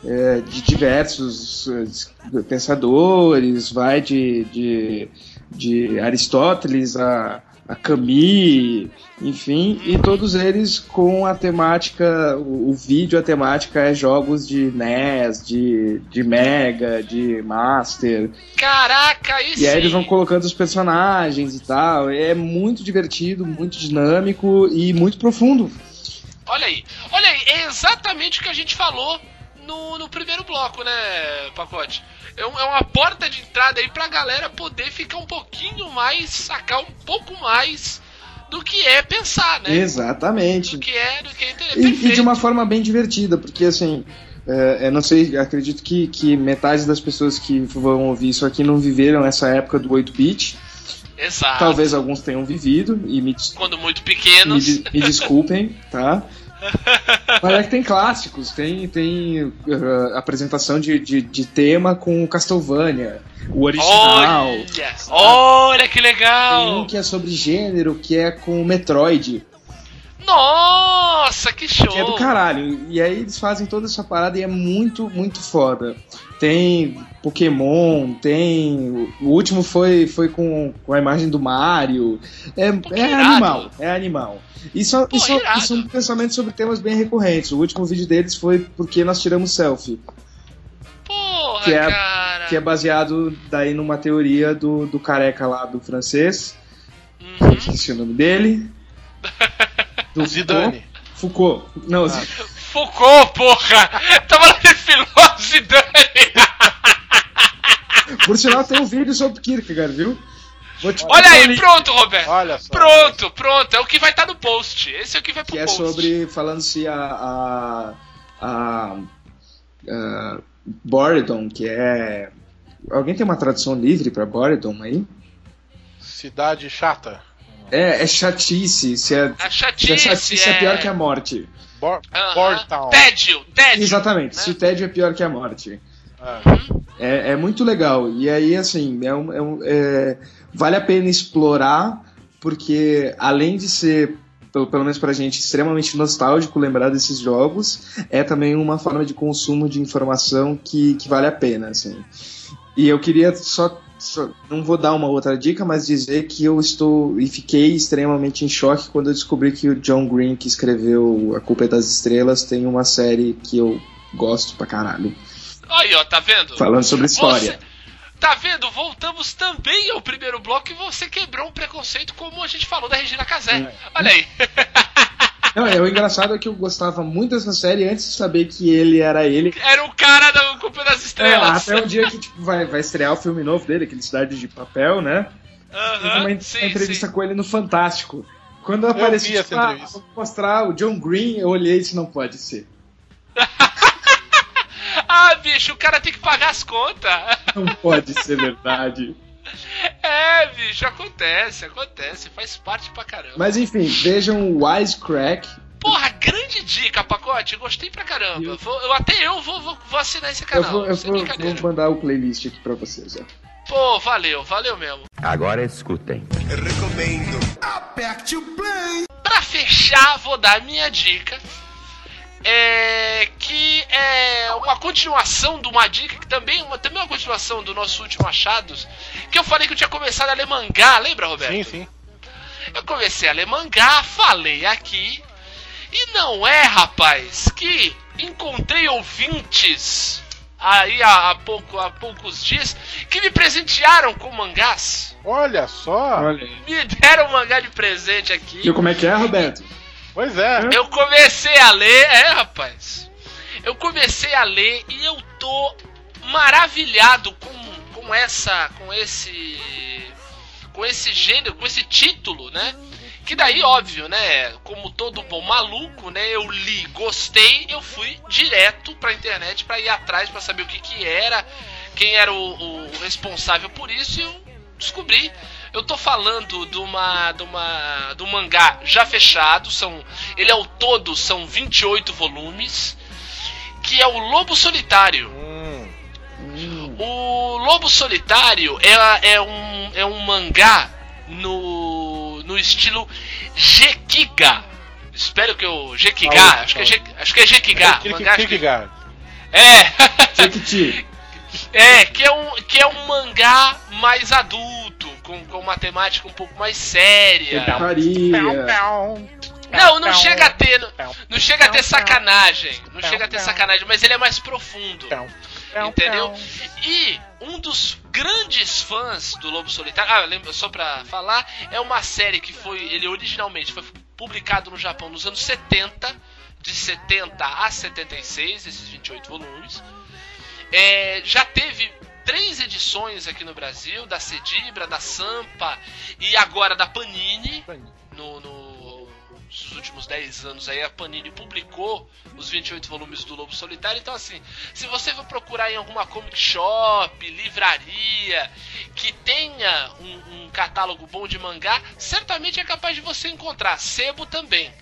é, de diversos eh, pensadores, vai de, de, de Aristóteles a, a Camus, enfim, e todos eles com a temática, o, o vídeo, a temática é jogos de NES, de, de Mega, de Master,
Caraca, aí
e aí eles vão colocando os personagens e tal, é muito divertido, muito dinâmico e muito profundo.
Olha aí. Olha aí, é exatamente o que a gente falou no, no primeiro bloco, né, Pacote? É, é uma porta de entrada aí pra galera poder ficar um pouquinho mais, sacar um pouco mais do que é pensar, né?
Exatamente.
Do que é, do que é entender.
E, e de uma forma bem divertida, porque assim, é, eu não sei, acredito que, que metade das pessoas que vão ouvir isso aqui não viveram essa época do 8-bit.
Exato.
Talvez alguns tenham vivido, e me,
Quando muito
me,
pequenos.
de- me desculpem, tá? Mas é que tem clássicos, tem, tem uh, apresentação de, de, de tema com Castlevania, o original.
Olha, olha que
Tem um
legal.
que é sobre gênero, que é com o Metroid.
Nossa, que show.
Que é do caralho. E aí eles fazem toda essa parada e é muito, muito foda. Tem Pokémon, tem. O último foi, foi com, com a imagem do Mario. É,
que
é animal, é animal. E, são,
Pô,
e, e são pensamentos sobre temas bem recorrentes. O último vídeo deles foi porque nós tiramos selfie.
Porra,
que é-
cara.
Que é baseado daí numa teoria do, do careca lá do francês.
Uhum.
Esqueci o nome dele. Do
Zidane.
Foucault. Não,
Foucault, porra! Tava lá de filósofo Zidane.
Por sinal, tem um vídeo sobre Kierkegaard, viu?
Olha aí,
link,
pronto, Roberto.
Olha só.
Pronto, pronto. É o que vai estar no post. Esse é o que vai pro
Que é
post.
sobre. Falando se a. a, a, a Boredom, que é. Alguém tem uma tradução livre pra Boredom aí?
Cidade chata.
É, é chatice. Se é,
A
se
chatice,
a chatice é... pior que a morte.
Bor
Aham.
Bortown.
Tédio, tédio.
Exatamente,
né?
se o tédio é pior que a morte.
É.
É, é muito legal. E aí, assim, é um- é um- é- vale a pena explorar, porque além de ser, pelo, pelo menos pra gente, extremamente nostálgico lembrar desses jogos, é também uma forma de consumo de informação que, que vale a pena, assim. E eu queria só- Não vou dar uma outra dica, mas dizer que eu estou. E fiquei extremamente em choque quando eu descobri que o John Green, que escreveu A Culpa é das Estrelas, tem uma série que eu gosto pra caralho.
Aí, ó, tá vendo?
Falando sobre história.
Você- Tá vendo? Voltamos também ao primeiro bloco e você quebrou um preconceito como a gente falou da Regina Casé.
É.
Olha aí.
Não, é, o engraçado é que eu gostava muito dessa série antes de saber que ele era ele.
Era o cara da Culpa das
É,
Estrelas.
até o dia que tipo, vai, vai estrear o filme novo dele, aquele Cidade de Papel, né? Teve uma,
sim,
entrevista
sim.
com ele no Fantástico. Quando apareceu,
essa
tipo, ah, vou mostrar o John Green, eu olhei e disse, não pode ser.
Ah, bicho, o cara tem que pagar as contas.
Não pode ser verdade.
É, bicho, acontece, acontece, faz parte pra caramba.
Mas enfim, vejam o Wisecrack.
Porra, grande dica, pacote, gostei pra caramba.
Eu-
Vou- eu, até eu vou, vou, vou assinar esse
Eu
canal,
vou, eu vou,
brincadeira.
vou mandar o playlist aqui pra vocês. Ó.
Pô, valeu, valeu mesmo.
Agora escutem.
Pra fechar, vou dar minha dica. É. Que é uma continuação de uma dica que também, uma, também é uma continuação do nosso último Achados. Que eu falei que eu tinha começado a ler mangá, lembra, Roberto?
Sim, sim.
Eu comecei a ler mangá, falei aqui. E não é, rapaz, que encontrei ouvintes aí há, há pouco, há poucos dias que me presentearam com mangás.
Olha só.
Olha.
Me deram mangá de presente aqui.
Viu como é que é, Roberto?
Pois é.
Eu comecei a ler, é, rapaz. Eu comecei a ler e eu tô maravilhado com, com essa, com esse, com esse gênero, com esse título, né? Que daí, óbvio, né? Como todo bom maluco, né? Eu li, gostei, eu fui direto pra internet pra ir atrás pra saber o que que era, quem era o, o responsável por isso e eu descobri. Eu tô falando de uma, de uma, do mangá já fechado, são, ele ao todo são 28 volumes, que é o Lobo Solitário.
Hum,
O Lobo Solitário é, é, um, é um mangá no, no estilo Gekiga. Espero que eu. Gekiga,
Saúde,
acho, que é, acho que é Gekiga.
Kiki-
mangá,
Kierkegaard.
é. É, que é um, que é um mangá mais adulto, com, com uma temática um pouco mais séria. Não, não chega a ter. Não, não chega a ter sacanagem. Não chega a ter sacanagem, mas ele é mais profundo. Entendeu? E um dos grandes fãs do Lobo Solitário, ah, lembra, só pra falar, é uma série que foi, ele originalmente foi publicado no Japão nos anos 70, de 70 a 76, esses 28 volumes. É, já teve três edições aqui no Brasil, da Cedibra, da Sampa e agora da Panini. No, no- nos últimos 10 anos aí a Panini publicou os 28 volumes do Lobo Solitário. Então assim, se você for procurar em alguma comic shop, livraria, que tenha um, um catálogo bom de mangá, certamente é capaz de você encontrar. Sebo também.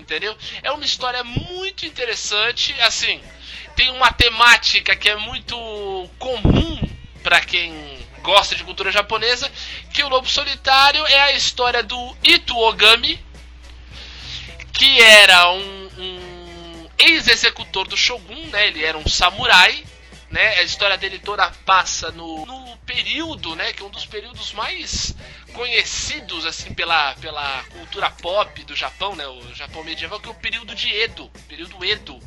Entendeu? É uma história muito interessante, assim, tem uma temática que é muito comum para quem gosta de cultura japonesa, que o Lobo Solitário é a história do Ito Ogami, que era um, um ex-executor do Shogun, né? Ele era um samurai, né? A história dele toda passa no, no período, né? Que é um dos períodos mais conhecidos assim pela, pela cultura pop do Japão, né? O Japão medieval, que é o período de Edo, período Edo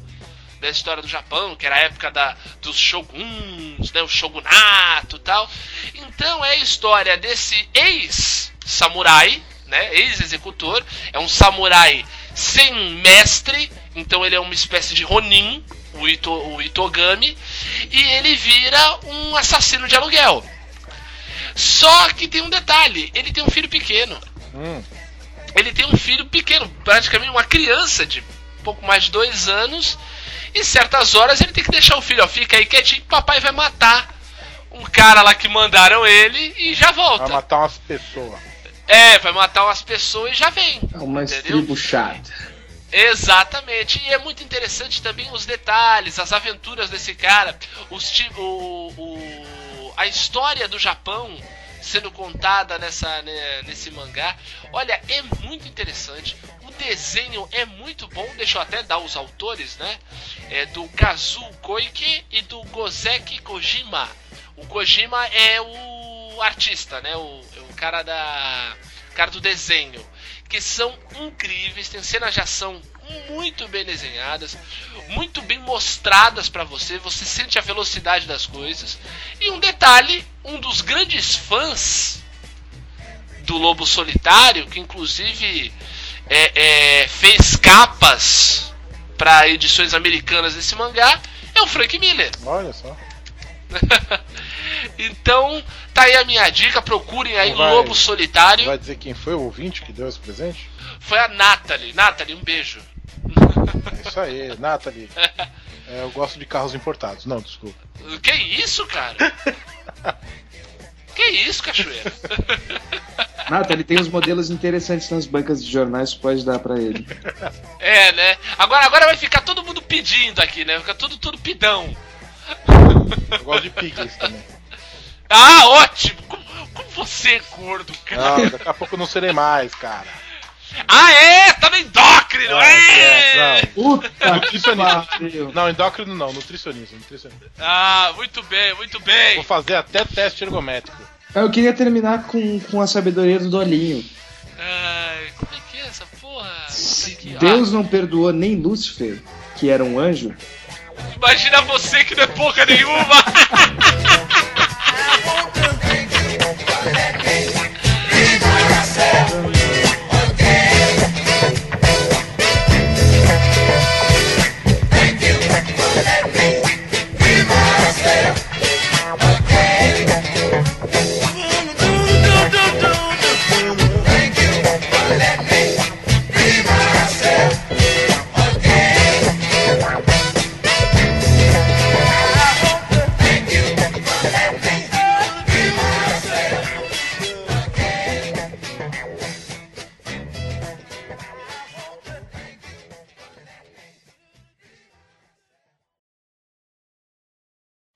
da história do Japão, que era a época da, dos shoguns, né, o shogunato tal. Então é a história desse ex-samurai, né, ex-executor, é um samurai sem mestre, então ele é uma espécie de Ronin, o, Ito, o Itogami, e ele vira um assassino de aluguel. Só que tem um detalhe, ele tem um filho pequeno.
Hum.
Ele tem um filho pequeno, praticamente uma criança de pouco mais de dois anos, e certas horas ele tem que deixar o filho, ó, fica aí quietinho que papai vai matar um cara lá que mandaram ele e já volta.
Vai matar umas pessoas.
É, vai matar umas pessoas e já vem.
É uma tribo chata.
Exatamente, e é muito interessante também os detalhes, as aventuras desse cara, os o, o- a história do Japão sendo contada nessa, né, nesse mangá. Olha, é muito interessante. O desenho é muito bom. Deixa eu até dar os autores, né? É do Kazu Koike e do Gozeki Kojima. O Kojima é o artista, né? O, é o cara da cara do desenho, que são incríveis, tem cenas de ação muito bem desenhadas, muito bem mostradas pra você, você sente a velocidade das coisas. E um detalhe, um dos grandes fãs do Lobo Solitário, que inclusive é, é, fez capas para edições americanas desse mangá, é o Frank Miller.
Olha só.
então, tá aí a minha dica, procurem aí
vai-
Lobo Solitário.
Vai dizer quem foi o ouvinte que deu esse presente?
Foi a Nathalie. Nathalie, um beijo.
É isso aí, Nathalie. É, eu gosto de carros importados. Não, desculpa.
Que isso, cara? que isso, cachoeira?
Nata, ele tem uns modelos interessantes nas bancas de jornais, pode dar pra ele.
É, né? Agora, agora vai ficar todo mundo pedindo aqui, né? Fica tudo, tudo pidão.
Eu gosto de picles também.
Ah, ótimo! Como, como você é gordo, cara.
Não, daqui a pouco eu não serei mais, cara.
Ah, é? Tá no endócrino!
É,
é!
é,
Puta que
Nutricionista.
pariu.
Não, endócrino não, nutricionismo. nutricionismo.
Ah, muito bem, muito bem.
Vou fazer até teste ergométrico.
Eu queria terminar com, com a sabedoria do Dolinho.
Ai, como é que é essa porra? Aqui, ó.
Deus não perdoou nem Lúcifer, que era um anjo,
Imagina você que não é porra nenhuma!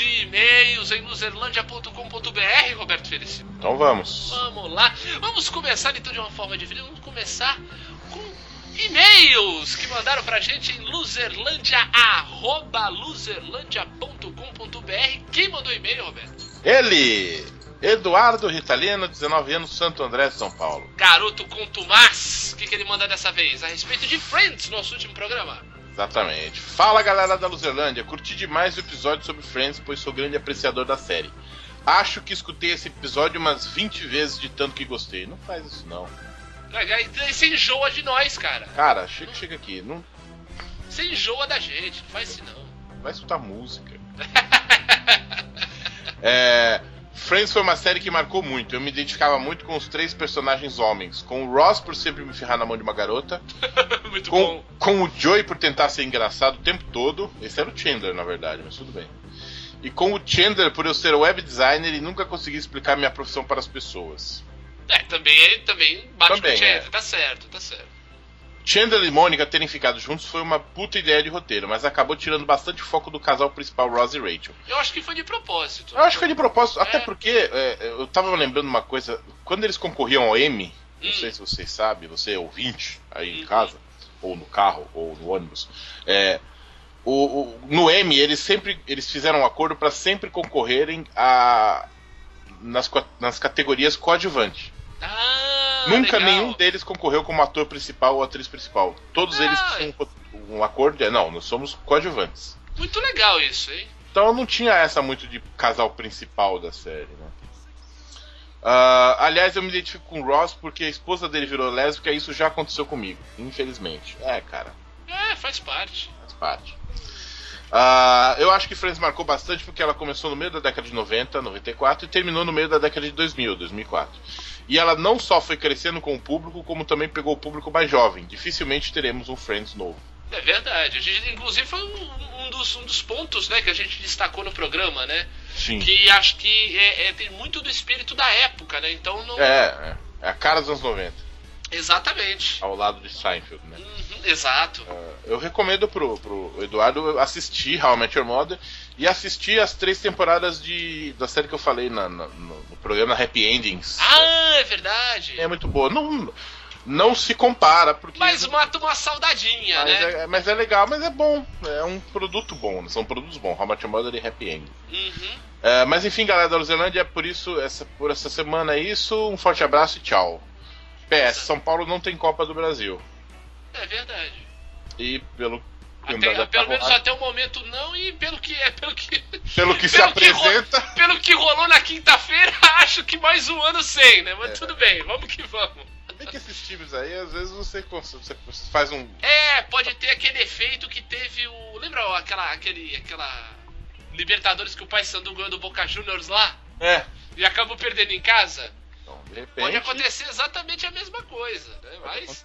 E e-mails em loserlandia.com.br, Roberto Feliciano.
Então vamos.
Vamos lá. Vamos começar então de uma forma diferente. Vamos começar com e-mails que mandaram pra gente em loserlandia.com.br. Quem mandou e-mail, Roberto?
Ele, Eduardo Ritalino, 19 anos, Santo André, São Paulo.
Garoto Contumaz. O que, que ele manda dessa vez? A respeito de Friends, nosso último programa.
Exatamente. Fala galera da Luzerlândia, curti demais o episódio sobre Friends, pois sou grande apreciador da série. Acho que escutei esse episódio umas 20 vezes de tanto que gostei. Não faz isso não.
Você enjoa de nós, cara.
Cara, chega, chega aqui. Não
Você enjoa da gente. Não faz isso não.
vai escutar música. é, Friends foi uma série que marcou muito. Eu me identificava muito com os três personagens homens. Com o Ross por sempre me ferrar na mão de uma garota.
Muito
Com,
bom.
com o Joey por tentar ser engraçado o tempo todo. Esse era o Chandler, na verdade, mas tudo bem. E com o Chandler por eu ser web designer e nunca conseguir explicar minha profissão para as pessoas.
É, também, também bate
Também,
com o Chandler.
é.
Tá certo, tá certo.
Chandler e Mônica terem ficado juntos foi uma puta ideia de roteiro, mas acabou tirando bastante foco do casal principal, Ross e Rachel.
Eu acho que foi de propósito.
Eu acho que foi de propósito, até
É.
porque é, eu tava lembrando uma coisa, quando eles concorriam ao Emmy, não
Hum.
sei se vocês sabem, você é ouvinte aí em
Uhum.
casa, ou no carro, ou no ônibus, é, o, o- no Emmy eles sempre eles fizeram um acordo para sempre concorrerem a nas, nas categorias coadjuvante.
Ah,
Nunca
legal.
nenhum deles concorreu como ator principal ou atriz principal. Todos
Ah,
eles tinham um, um acordo, é, não, nós somos coadjuvantes.
Muito legal isso, hein?
Então não tinha essa muito de casal principal da série, né? Ah, aliás, eu me identifico com o Ross porque a esposa dele virou lésbica e isso já aconteceu comigo, infelizmente. É, cara,
É, faz parte.
faz parte. Ah, eu acho que Friends marcou bastante porque ela começou no meio da década de 90, 94 e terminou no meio da década de 2000, 2004. E ela não só foi crescendo com o público, como também pegou o público mais jovem. Dificilmente teremos um Friends novo.
É verdade. A gente, inclusive, foi um, um dos, um dos pontos né, que a gente destacou no programa, né?
Sim.
Que acho que é, é, tem muito do espírito da época, né? Então não.
É, é, é a cara dos anos 90,
Exatamente.
ao lado de Seinfeld, né?
Uhum, exato.
Eu recomendo pro, pro Eduardo assistir How I Met Your Mother e assistir as três temporadas de, da série que eu falei na- na- no programa Happy Endings.
Ah, é verdade.
É muito boa. Não, não se compara, porque.
Mas mata uma saudadinha,
mas
né?
é, mas é legal, mas é bom. É um produto bom, né? são produtos bons. Much Mother e Happy End.
Uhum.
É, mas enfim, galera da é por isso, essa, por essa semana é isso. Um forte abraço e tchau. PS, São Paulo não tem Copa do Brasil.
É verdade.
E pelo.
Até, pelo menos até o momento não, e pelo que é, pelo que.
Pelo que se
pelo que
apresenta.
ro- pelo que rolou na quinta-feira, acho que mais um ano sem, né? Mas
É.
tudo bem, vamos que vamos.
Bem que esses times aí, às vezes você, você faz um.
É, pode ter aquele efeito que teve o. Lembra ó, aquela. aquele. aquela. Libertadores que o Pai Sandu ganhou do Boca Juniors lá?
É.
E acabou perdendo em casa?
Então, de repente.
Pode acontecer exatamente a mesma coisa, né? Mas.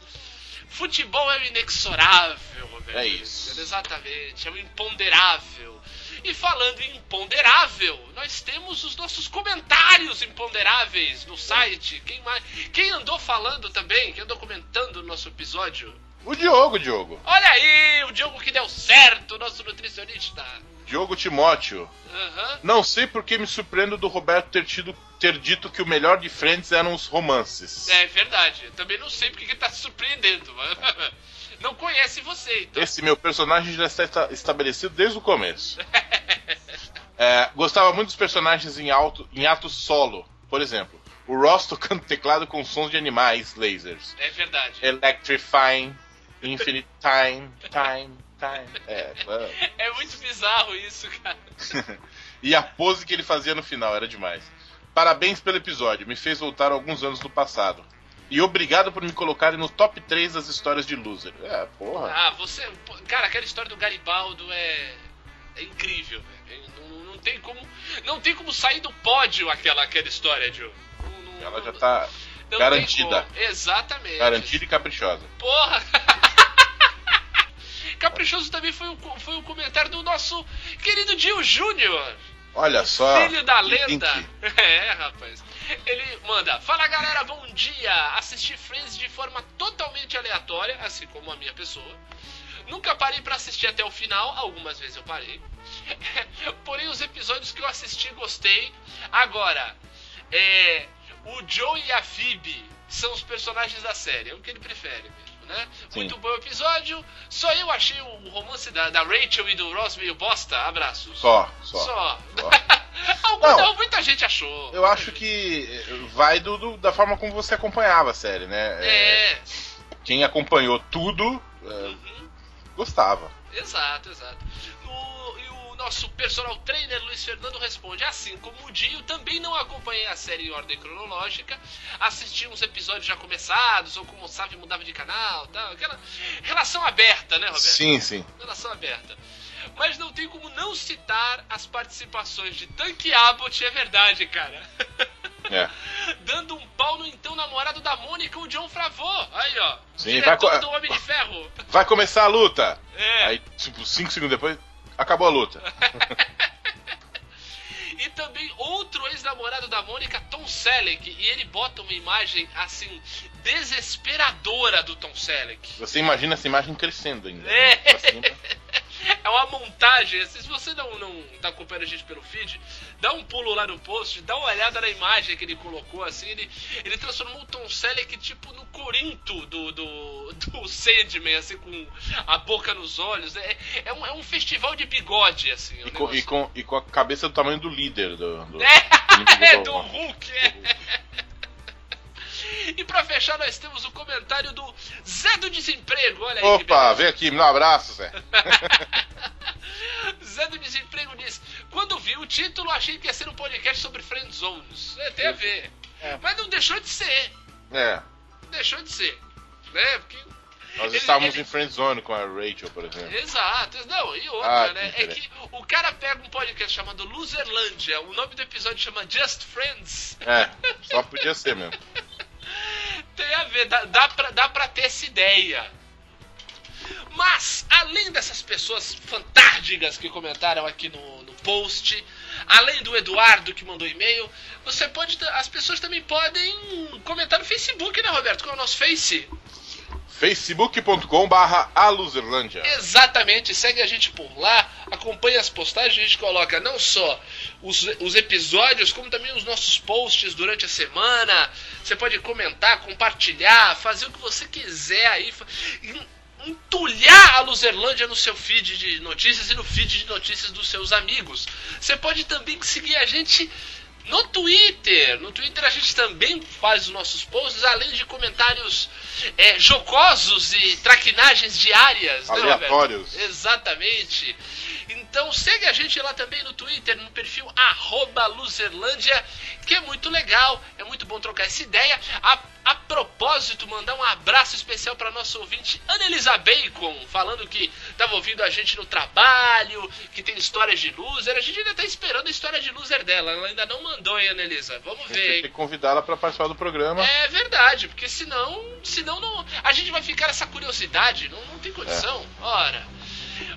Futebol é o inexorável, Roberto.
É isso.
Exatamente, é o imponderável. E falando em imponderável, nós temos os nossos comentários imponderáveis no site. Quem, mais, quem andou falando também, quem andou comentando o nosso episódio?
O Diogo, Diogo.
Olha aí, o Diogo que deu certo, nosso nutricionista.
Diogo Timóteo.
Aham.
Não sei por que me surpreendo do Roberto ter, tido, ter dito que o melhor de Friends eram os romances.
É verdade. Eu também não sei porque que tá se surpreendendo. Mas... Não conhece você, então.
Esse meu personagem já está esta- estabelecido desde o começo. É, gostava muito dos personagens em, alto, em atos solo. Por exemplo, o Ross tocando teclado com sons de animais, lasers.
É verdade.
Electrifying, Infinite Time, Time, Time. É, é.
É muito bizarro isso, cara.
E a pose que ele fazia no final era demais. Parabéns pelo episódio, me fez voltar alguns anos no passado. E obrigado por me colocarem no top 3 das histórias de loser. É, porra.
Ah, você. Cara, aquela história do Garibaldo é. É incrível, velho. Não, não tem como. Não tem como sair do pódio aquela, aquela história, Joe. Não- não-
Ela já tá
não
garantida.
Exatamente.
garantida e caprichosa.
Porra! Caprichoso também foi o, foi o comentário do nosso querido Dio Júnior.
Olha só.
Filho da lenda.
link.
É, rapaz. Ele manda: Fala galera, bom dia. Assisti Friends de forma totalmente aleatória, assim como a minha pessoa. Nunca parei pra assistir até o final, algumas vezes eu parei. Porém, os episódios que eu assisti gostei. Agora, é, o Joe e a Phoebe são os personagens da série, é o que ele prefere né? Muito bom episódio. Só eu achei o romance da, da Rachel e do Ross meio bosta. Abraços.
Só, só.
Só.
Só.
Algum-
Não.
muita gente achou.
Eu acho que vai do, do- da forma como você acompanhava a série, né? É,
É.
Quem acompanhou tudo eh,
Uhum.
gostava.
Exato, exato. O nosso personal trainer Luiz Fernando responde: Assim como o Dio, também não acompanhei a série em ordem cronológica. Assisti uns episódios já começados, ou como sabe, mudava de canal tal. Aquela relação aberta, né, Roberto?
Sim, sim.
Relação aberta. Mas não tem como não citar as participações de Tank Abbott, é verdade, cara.
É.
Dando um pau no então namorado da Mônica, o John Favreau. Aí, ó.
Sim, vai
do Homem de Ferro.
Vai começar a luta!
É.
Aí, tipo, 5 segundos depois, acabou a luta.
E também outro ex-namorado da Mônica, Tom Selleck. E ele bota uma imagem, assim, desesperadora do Tom Selleck.
Você imagina essa imagem crescendo ainda.
É.
né?
É uma montagem. assim, Se você não, não tá acompanhando a gente pelo feed, dá um pulo lá no post, dá uma olhada na imagem que ele colocou, assim. Ele, ele transformou o Tom Selleck, tipo, no Corinto do, do, do Sandman, assim, com a boca nos olhos. É, é, um, é um festival de bigode, assim. o
E com, e, com, e com a cabeça do tamanho do líder do. do
É, do
do-
Hulk, é. E pra fechar, nós temos o comentário do Zé do Desemprego. Olha aí
Opa, vem aqui, me dá um abraço, Zé.
Zé do Desemprego diz: Quando vi o título, achei que ia ser um podcast sobre friend zones. É, tem a ver. Mas não deixou de ser.
É.
Não deixou de ser. Né? Porque.
Nós
Ele-
estávamos
ele-
em friend zone com a Rachel, por exemplo.
Exato, não, e outra,
Ah,
né?
que
É que o cara pega um podcast chamado Loserlândia, o nome do episódio chama Just Friends.
É, só podia ser mesmo.
Tem a ver, dá, dá, pra, dá pra ter essa ideia. Mas, além dessas pessoas fantásticas que comentaram aqui no, no post, além do Eduardo que mandou e-mail, você pode. As pessoas também podem comentar no Facebook, né, Roberto? Qual é o nosso Face?
facebook.com barra.
Exatamente, segue a gente por lá, acompanha as postagens, a gente coloca não só os, os episódios, como também os nossos posts durante a semana. Você pode comentar, compartilhar, fazer o que você quiser aí. Entulhar a Luzerlândia no seu feed de notícias e no feed de notícias dos seus amigos. Você pode também seguir a gente no Twitter. No Twitter a gente também faz os nossos posts, além de comentários é, jocosos e traquinagens diárias. né?
Aleatórios.
Exatamente. Então segue a gente lá também no Twitter, no perfil arroba Luzerlândia, que é muito legal, é muito bom trocar essa ideia. A, a propósito, mandar um abraço especial para nossa ouvinte Anelisa Bacon, falando que estava ouvindo a gente no trabalho, que tem histórias de loser. A gente ainda tá esperando a história de loser dela, ela ainda não mandou, hein, Anelisa? Vamos ver,
Tem que convidá-la para participar do programa.
É verdade, porque senão, senão não, a gente vai ficar essa curiosidade, não, não tem condição. Ora.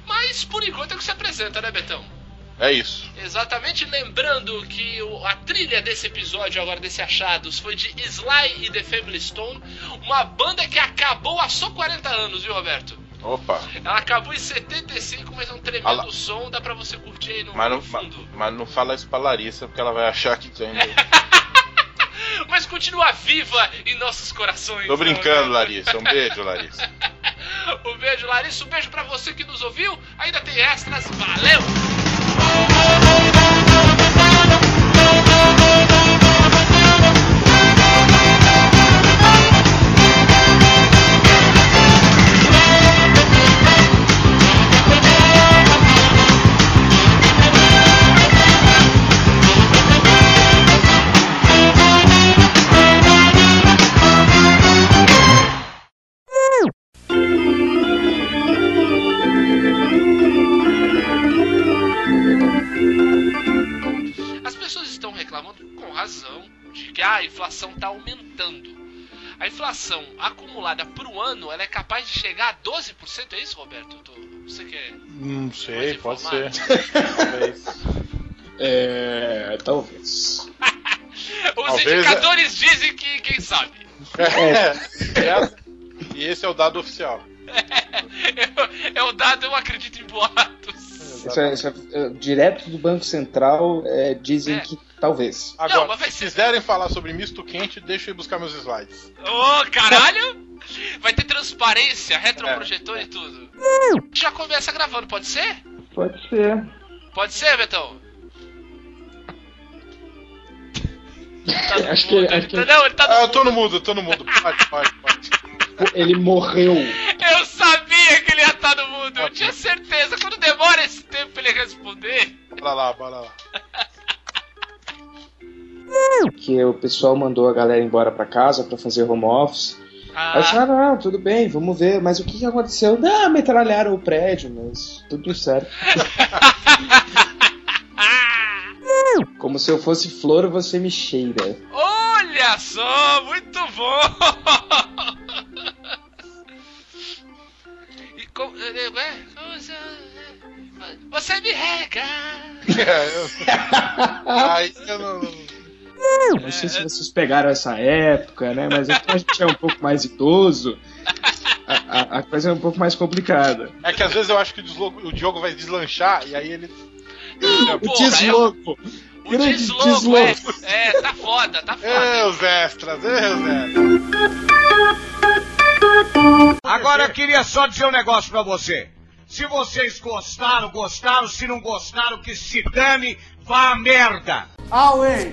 Mas por enquanto é o que se apresenta, né, Betão?
É isso.
Exatamente, lembrando que a trilha desse episódio, agora desse Achados, foi de Sly e The Family Stone, uma banda que acabou há só 40 anos, viu, Roberto?
Opa.
Ela acabou em 75, mas é um tremendo
Ala-
som, dá pra você curtir aí no,
Mas não,
fundo.
mas não fala isso pra Larissa, porque ela vai achar que tem.
Mas continua viva em nossos corações.
Tô
né,
brincando? Larissa. Um beijo, Larissa.
Um beijo, Larissa. Um beijo pra você que nos ouviu. Ainda tem extras. Valeu! Inflação acumulada para o ano ela é capaz de chegar a 12%, é isso, Roberto? Você quer.
Não sei, pode ser.
informado?
Talvez.
É. Talvez.
Os
Talvez,
indicadores dizem que quem sabe.
É. É. E esse é o dado oficial.
é o dado, eu acredito em boatos.
Isso é, isso é, é, direto do Banco Central é, dizem
É.
que talvez.
Agora,
Não, mas vai
se
ser-
quiserem falar sobre misto quente, deixa eu ir buscar meus slides.
Ô, caralho! Vai ter transparência, retroprojetor e tudo. Já começa gravando, pode ser?
Pode ser.
Pode ser, Betão? Tá
Acho que- acho
ele
que-
tá- Não, ele tá no
Ah, eu tô no mudo, eu tô no mudo. Pode, pode, pode.
Ele morreu.
Eu sabia que ele ia estar no mundo, eu tinha certeza. Quando demora esse tempo pra ele responder.
Bora lá, bora lá.
Que o pessoal mandou a galera embora pra casa pra fazer home office. Aí eu disse,
Ah,
ah, não, tudo bem, vamos ver. Mas o que, que aconteceu? Não, metralharam o prédio, mas tudo certo. Como se eu fosse flor, você me cheira.
olha só, muito bom! E como, é, é, se- você me rega!
É, eu... Aí eu não.
Sei se vocês pegaram essa época, né? Mas aqui a gente é um pouco mais idoso. A, a- a coisa é um pouco mais complicada.
É que às vezes eu acho que o, deslogo- o Diogo vai deslanchar e aí ele.
Não,
O
porra, é
desloco.
o
grande
deslogo, é,
desloco.
é, tá foda, tá foda.
Ê, os extras, ê, os extras.
Agora eu queria só dizer um negócio pra você. Se vocês gostaram, gostaram. Se não gostaram, que se dane, Vá merda!
Auei!